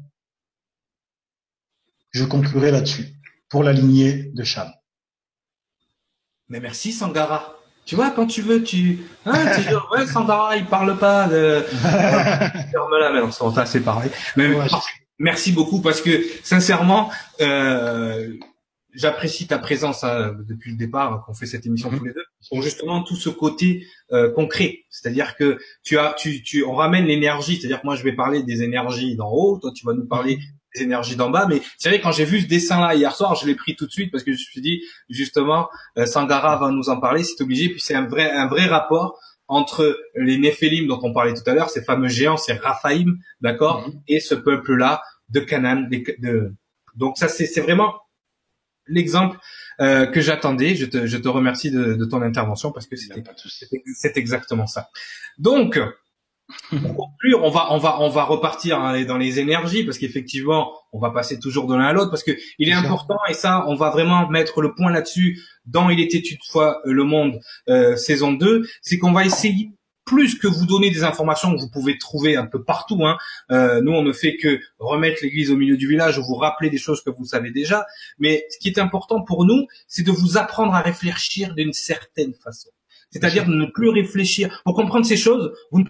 Je conclurai là-dessus pour la lignée de Cham. Mais merci Sangara. Tu vois, quand tu veux, tu, hein, tu dis, ouais, Sandra, il parle pas de, [LAUGHS] ferme-la, mais on s'en assez parlé. Mais merci beaucoup parce que, sincèrement, euh, j'apprécie ta présence hein, depuis le départ hein, qu'on fait cette émission mhm. tous les deux. Pour justement tout ce côté euh, concret. C'est-à-dire que tu as tu tu on ramène l'énergie. C'est-à-dire que moi je vais parler des énergies d'en haut. Toi tu vas nous parler des énergies d'en bas. Mais c'est vrai quand j'ai vu ce dessin-là hier soir, je l'ai pris tout de suite parce que je me suis dit justement, euh, Sangara va nous en parler, c'est obligé. Puis c'est un vrai un vrai rapport entre les Néphélim dont on parlait tout à l'heure, ces fameux géants, ces Raphaïm, d'accord, mhm. et ce peuple-là de Canaan. De, Donc ça c'est c'est vraiment l'exemple euh, que j'attendais. Je te, je te remercie de, de ton intervention parce que c'est exactement ça. Donc, pour conclure, on va, on va, on va repartir dans les énergies parce qu'effectivement, on va passer toujours de l'un à l'autre parce que il est important et ça, on va vraiment mettre le point là-dessus dans Il était une fois le monde euh, saison 2, c'est qu'on va essayer plus que vous donner des informations que vous pouvez trouver un peu partout. Hein. Euh, nous, on ne fait que remettre l'église au milieu du village ou vous rappeler des choses que vous savez déjà. Mais ce qui est important pour nous, c'est de vous apprendre à réfléchir d'une certaine façon. C'est-à-dire de ne plus réfléchir. Pour comprendre ces choses, vous ne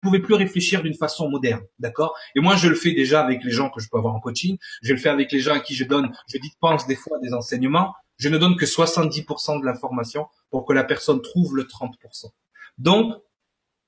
pouvez plus réfléchir d'une façon moderne, d'accord? Et moi, je le fais déjà avec les gens que je peux avoir en coaching. Je le fais avec les gens à qui je donne, je pense des fois des enseignements. Je ne donne que 70% de l'information pour que la personne trouve le 30%. Donc,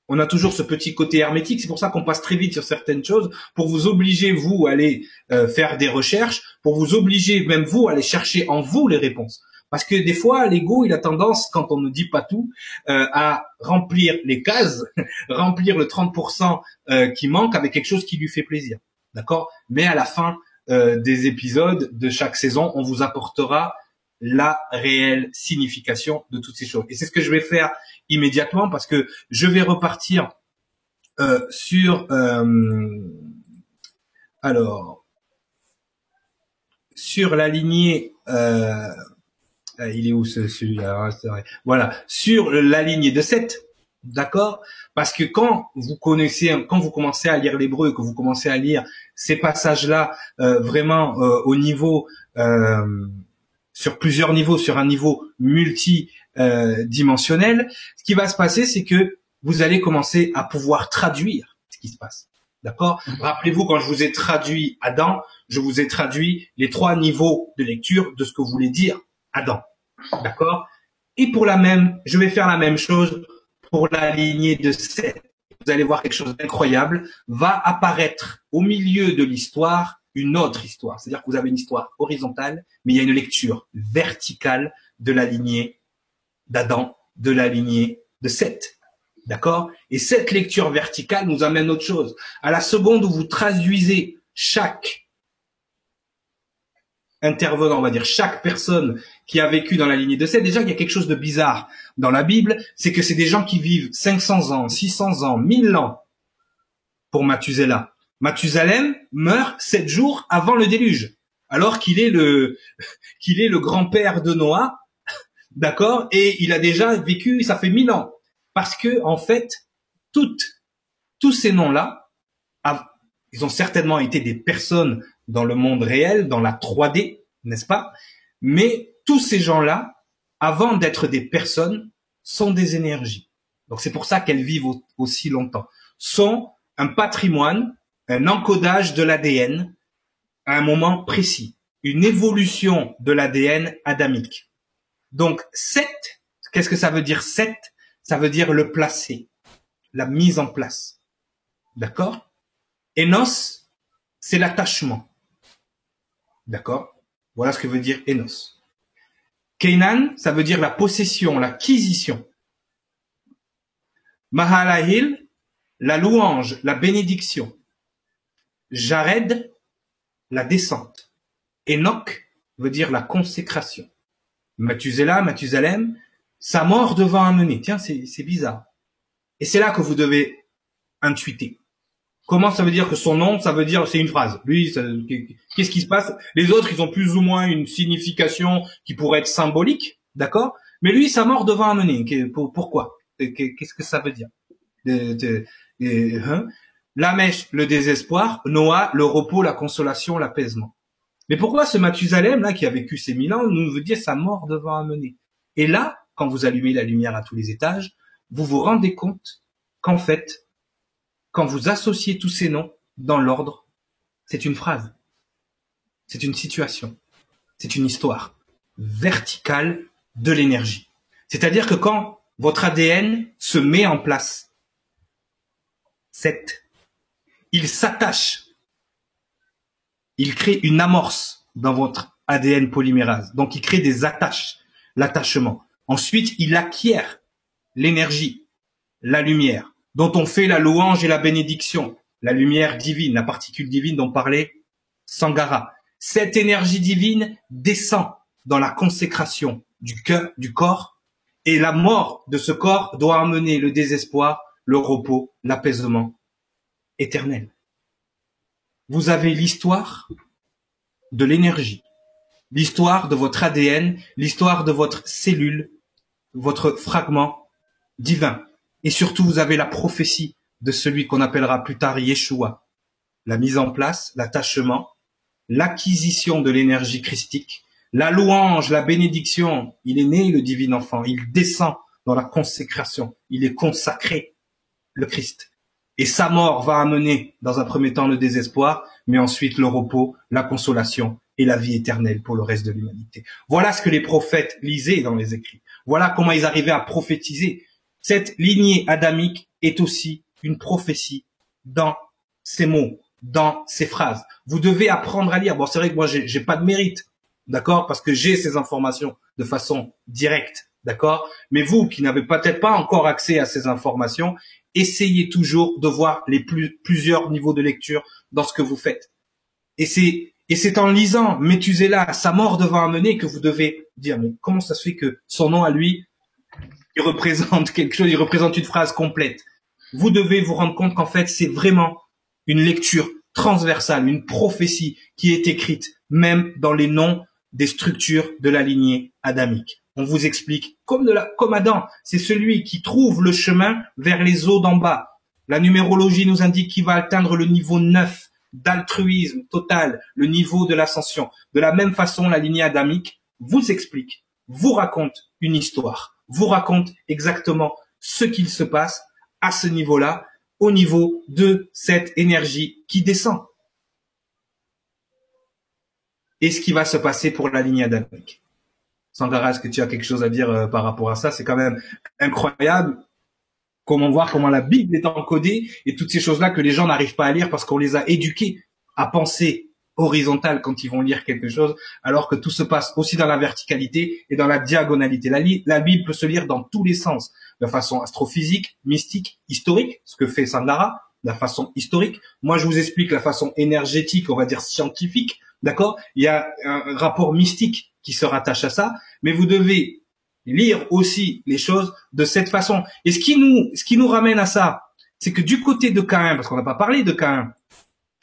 on a toujours ce petit côté hermétique. C'est pour ça qu'on passe très vite sur certaines choses pour vous obliger vous à aller euh, faire des recherches, pour vous obliger même vous à aller chercher en vous les réponses. Parce que des fois, l'ego, il a tendance, quand on ne dit pas tout, euh, à remplir les cases, [LAUGHS] remplir le 30% euh, qui manque avec quelque chose qui lui fait plaisir. D'accord? Mais à la fin euh, des épisodes de chaque saison, on vous apportera la réelle signification de toutes ces choses. Et c'est ce que je vais faire immédiatement parce que je vais repartir sur... alors, sur la lignée... Euh, il est où ce, celui-là ah, Voilà, sur la lignée de 7, d'accord? Parce que quand vous connaissez, quand vous commencez à lire l'hébreu, que vous commencez à lire ces passages-là euh, vraiment euh, au niveau, sur plusieurs niveaux, sur un niveau multidimensionnel, ce qui va se passer, c'est que vous allez commencer à pouvoir traduire ce qui se passe. D'accord? Rappelez-vous, quand je vous ai traduit Adam, je vous ai traduit les trois niveaux de lecture de ce que vous voulez dire Adam. D'accord? Et pour la même, je vais faire la même chose pour la lignée de Seth, vous allez voir quelque chose d'incroyable, va apparaître au milieu de l'histoire une autre histoire. C'est-à-dire que vous avez une histoire horizontale, mais il y a une lecture verticale de la lignée d'Adam, de la lignée de Seth. D'accord? Et cette lecture verticale nous amène à autre chose. À la seconde où vous traduisez chaque intervenant, on va dire chaque personne qui a vécu dans la lignée de Seth, déjà il y a quelque chose de bizarre dans la Bible, c'est que c'est des gens qui vivent 500 ans, 600 ans, 1000 ans pour Mathusélah. Mathusalem meurt sept jours avant le déluge, alors qu'il est le [LAUGHS] qu'il est le grand-père de Noah, [LAUGHS] d'accord, et il a déjà vécu, ça fait 1000 ans, parce que en fait, toutes tous ces noms-là, ils ont certainement été des personnes dans le monde réel, dans la 3D, n'est-ce pas? Mais tous ces gens-là, avant d'être des personnes, sont des énergies. Donc c'est pour ça qu'elles vivent aussi longtemps. Sont un patrimoine, un encodage de l'ADN à un moment précis, une évolution de l'ADN adamique. Donc 7, qu'est-ce que ça veut dire 7 Ça veut dire le placer, la mise en place. D'accord? Enos, c'est l'attachement. D'accord? Voilà ce que veut dire Enos. Kenan, ça veut dire la possession, l'acquisition. Mahalahil, la louange, la bénédiction. Jared, la descente. Enoch veut dire la consécration. Mathusélah, Mathusalem, sa mort devant amener. Tiens, c'est bizarre. Et c'est là que vous devez intuiter. Comment ça veut dire que son nom, ça veut dire, c'est une phrase. Lui, qu'est-ce qui se passe? Les autres, ils ont plus ou moins une signification qui pourrait être symbolique, d'accord? Mais lui, sa mort devant amener. Pourquoi? Qu'est-ce que ça veut dire? Hein? La mèche, le désespoir. Noah, le repos, la consolation, l'apaisement. Mais pourquoi ce Mathusalem, là, qui a vécu ces mille ans, nous veut dire sa mort devant amener Et là, quand vous allumez la lumière à tous les étages, vous vous rendez compte qu'en fait, quand vous associez tous ces noms dans l'ordre, c'est une phrase, c'est une situation, c'est une histoire verticale de l'énergie. C'est-à-dire que quand votre ADN se met en place, cette, il s'attache, il crée une amorce dans votre ADN polymérase. Donc il crée des attaches, l'attachement. Ensuite, il acquiert l'énergie, la lumière dont on fait la louange et la bénédiction, la lumière divine, la particule divine dont parlait Sangara. Cette énergie divine descend dans la consécration du cœur, du corps, et la mort de ce corps doit amener le désespoir, le repos, l'apaisement éternel. Vous avez l'histoire de l'énergie, l'histoire de votre ADN, l'histoire de votre cellule, votre fragment divin. Et surtout, vous avez la prophétie de celui qu'on appellera plus tard Yeshua. La mise en place, l'attachement, l'acquisition de l'énergie christique, la louange, la bénédiction. Il est né le divin enfant. Il descend dans la consécration. Il est consacré, le Christ. Et sa mort va amener, dans un premier temps, le désespoir, mais ensuite le repos, la consolation et la vie éternelle pour le reste de l'humanité. Voilà ce que les prophètes lisaient dans les écrits. Voilà comment ils arrivaient à prophétiser. Cette lignée adamique est aussi une prophétie dans ces mots, dans ces phrases. Vous devez apprendre à lire. Bon, c'est vrai que moi, j'ai pas de mérite, d'accord, parce que j'ai ces informations de façon directe, d'accord. Mais vous, qui n'avez peut-être pas encore accès à ces informations, essayez toujours de voir les plusieurs niveaux de lecture dans ce que vous faites. Et c'est et c'est en lisant Méthusela, sa mort devant amener que vous devez dire mais comment ça se fait que son nom à lui il représente quelque chose, il représente une phrase complète. Vous devez vous rendre compte qu'en fait, c'est vraiment une lecture transversale, une prophétie qui est écrite même dans les noms des structures de la lignée adamique. On vous explique, comme, Adam, c'est celui qui trouve le chemin vers les eaux d'en bas. La numérologie nous indique qu'il va atteindre le niveau 9 d'altruisme total, le niveau de l'ascension. De la même façon, la lignée adamique vous explique, vous raconte une histoire vous raconte exactement ce qu'il se passe à ce niveau-là, au niveau de cette énergie qui descend. Et ce qui va se passer pour la ligne adamique. Sangara, est-ce que tu as quelque chose à dire euh, par rapport à ça? C'est quand même incroyable. comment voir comment la Bible est encodée et toutes ces choses-là que les gens n'arrivent pas à lire parce qu'on les a éduqués à penser horizontal quand ils vont lire quelque chose, alors que tout se passe aussi dans la verticalité et dans la diagonalité. La, la Bible peut se lire dans tous les sens, de façon astrophysique, mystique, historique, ce que fait Sandara, la façon historique. Moi, je vous explique la façon énergétique, on va dire scientifique, d'accord? Il y a un rapport mystique qui se rattache à ça, mais vous devez lire aussi les choses de cette façon. Et ce qui nous, ce qui nous ramène à ça, c'est que du côté de Cain, parce qu'on n'a pas parlé de Cain,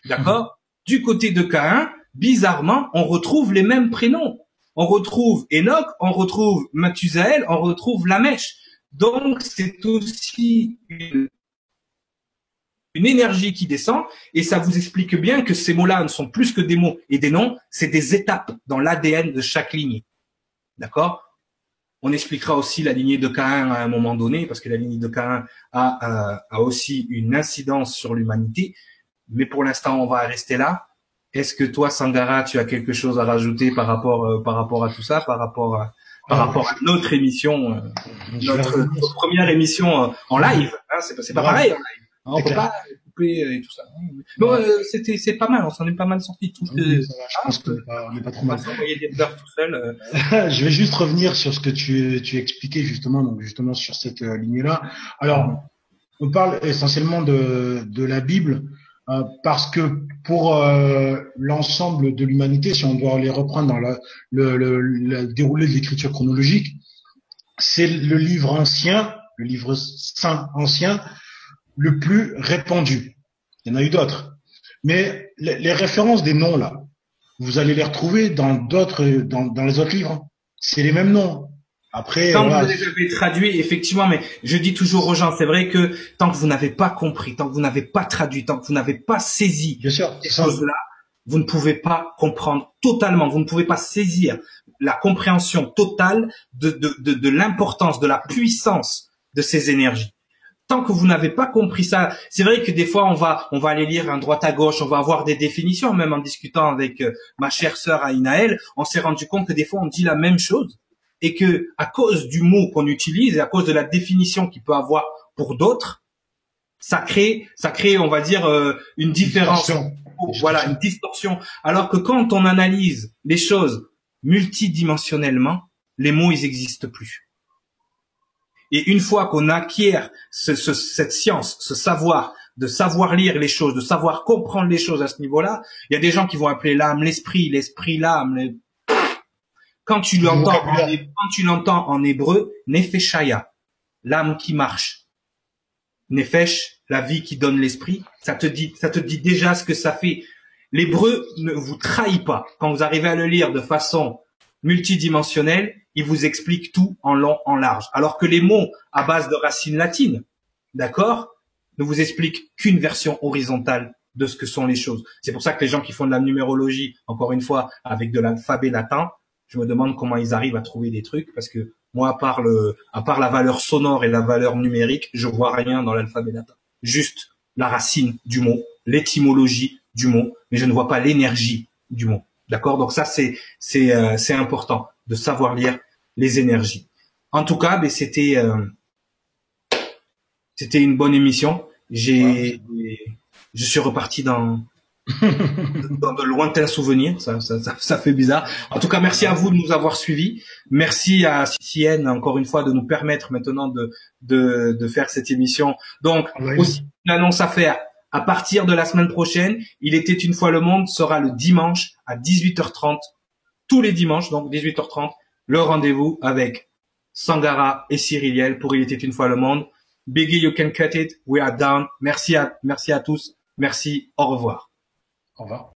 d'accord? Du côté de Caïn, bizarrement, on retrouve les mêmes prénoms. On retrouve Enoch, on retrouve Mathusaël, on retrouve Lamèche. Donc c'est aussi une, énergie qui descend et ça vous explique bien que ces mots-là ne sont plus que des mots et des noms, c'est des étapes dans l'ADN de chaque lignée. D'accord? On expliquera aussi la lignée de Caïn à un moment donné parce que la lignée de Caïn a, euh, a aussi une incidence sur l'humanité. Mais pour l'instant, on va rester là. Est-ce que toi, Sangara, tu as quelque chose à rajouter par rapport euh, par rapport à tout ça, par rapport à par rapport à notre émission, euh, notre, première émission euh, en live hein, C'est pas, pareil en live. on peut pas couper et tout ça. Bon, c'était c'est pas mal. On s'en est pas mal sorti. Tout je pense qu'on n'est pas, trop mal. des tout seul. [LAUGHS] je vais juste revenir sur ce que tu tu expliquais justement donc justement sur cette ligne là. Alors, on parle essentiellement de de la Bible. Euh, parce que pour euh, l'ensemble de l'humanité, si on doit les reprendre dans la, le, le, déroulé de l'écriture chronologique, c'est le livre ancien, le livre saint ancien, le plus répandu. Il y en a eu d'autres. Mais les, références des noms là, vous allez les retrouver dans d'autres, dans, dans les autres livres. C'est les mêmes noms. Après, tant que vous les avez traduits, effectivement, mais je dis toujours aux gens, c'est vrai que tant que vous n'avez pas compris, tant que vous n'avez pas traduit, tant que vous n'avez pas saisi ces choses-là, vous ne pouvez pas comprendre totalement, vous ne pouvez pas saisir la compréhension totale de, de, de, de l'importance, de la puissance de ces énergies. Tant que vous n'avez pas compris ça, c'est vrai que des fois on va on va aller lire un droite à gauche, on va avoir des définitions, même en discutant avec euh, ma chère sœur Aïnaël, on s'est rendu compte que des fois on dit la même chose et que à cause du mot qu'on utilise et à cause de la définition qu'il peut avoir pour d'autres, ça crée, ça crée, on va dire, euh, une différence. Voilà, une distorsion. Alors que quand on analyse les choses multidimensionnellement, les mots, ils n'existent plus. Et une fois qu'on acquiert ce, cette science, ce savoir, de savoir lire les choses, de savoir comprendre les choses à ce niveau-là, il y a des gens qui vont appeler l'âme l'esprit, l'esprit l'âme, quand tu l'entends, en, quand tu l'entends en hébreu, nefeshaya, l'âme qui marche. Nefesh, la vie qui donne l'esprit, ça te dit, ça te dit déjà ce que ça fait. L'hébreu ne vous trahit pas. Quand vous arrivez à le lire de façon multidimensionnelle, il vous explique tout en long, en large. Alors que les mots à base de racines latines, d'accord, ne vous expliquent qu'une version horizontale de ce que sont les choses. C'est pour ça que les gens qui font de la numérologie, encore une fois, avec de l'alphabet latin, je me demande comment ils arrivent à trouver des trucs parce que moi, à part le, à part la valeur sonore et la valeur numérique, je vois rien dans l'alphabet latin. Juste la racine du mot, l'étymologie du mot, mais je ne vois pas l'énergie du mot. D'accord? Donc ça, c'est c'est euh, c'est important de savoir lire les énergies. En tout cas, ben, c'était euh, c'était une bonne émission. J'ai je suis reparti dans dans de lointains souvenirs, ça, ça, ça, fait bizarre. En tout cas, merci à vous de nous avoir suivis. Merci à CCN encore une fois de nous permettre maintenant de de, de faire cette émission. Donc aussi une annonce à faire. À partir de la semaine prochaine, il était une fois le monde sera le dimanche à 18h30 tous les dimanches, donc 18h30, le rendez-vous avec Sangara et Cyriliel pour Il était une fois le monde. Biggie, you can cut it. We are down. Merci à, merci à tous. Merci. Au revoir. Au revoir.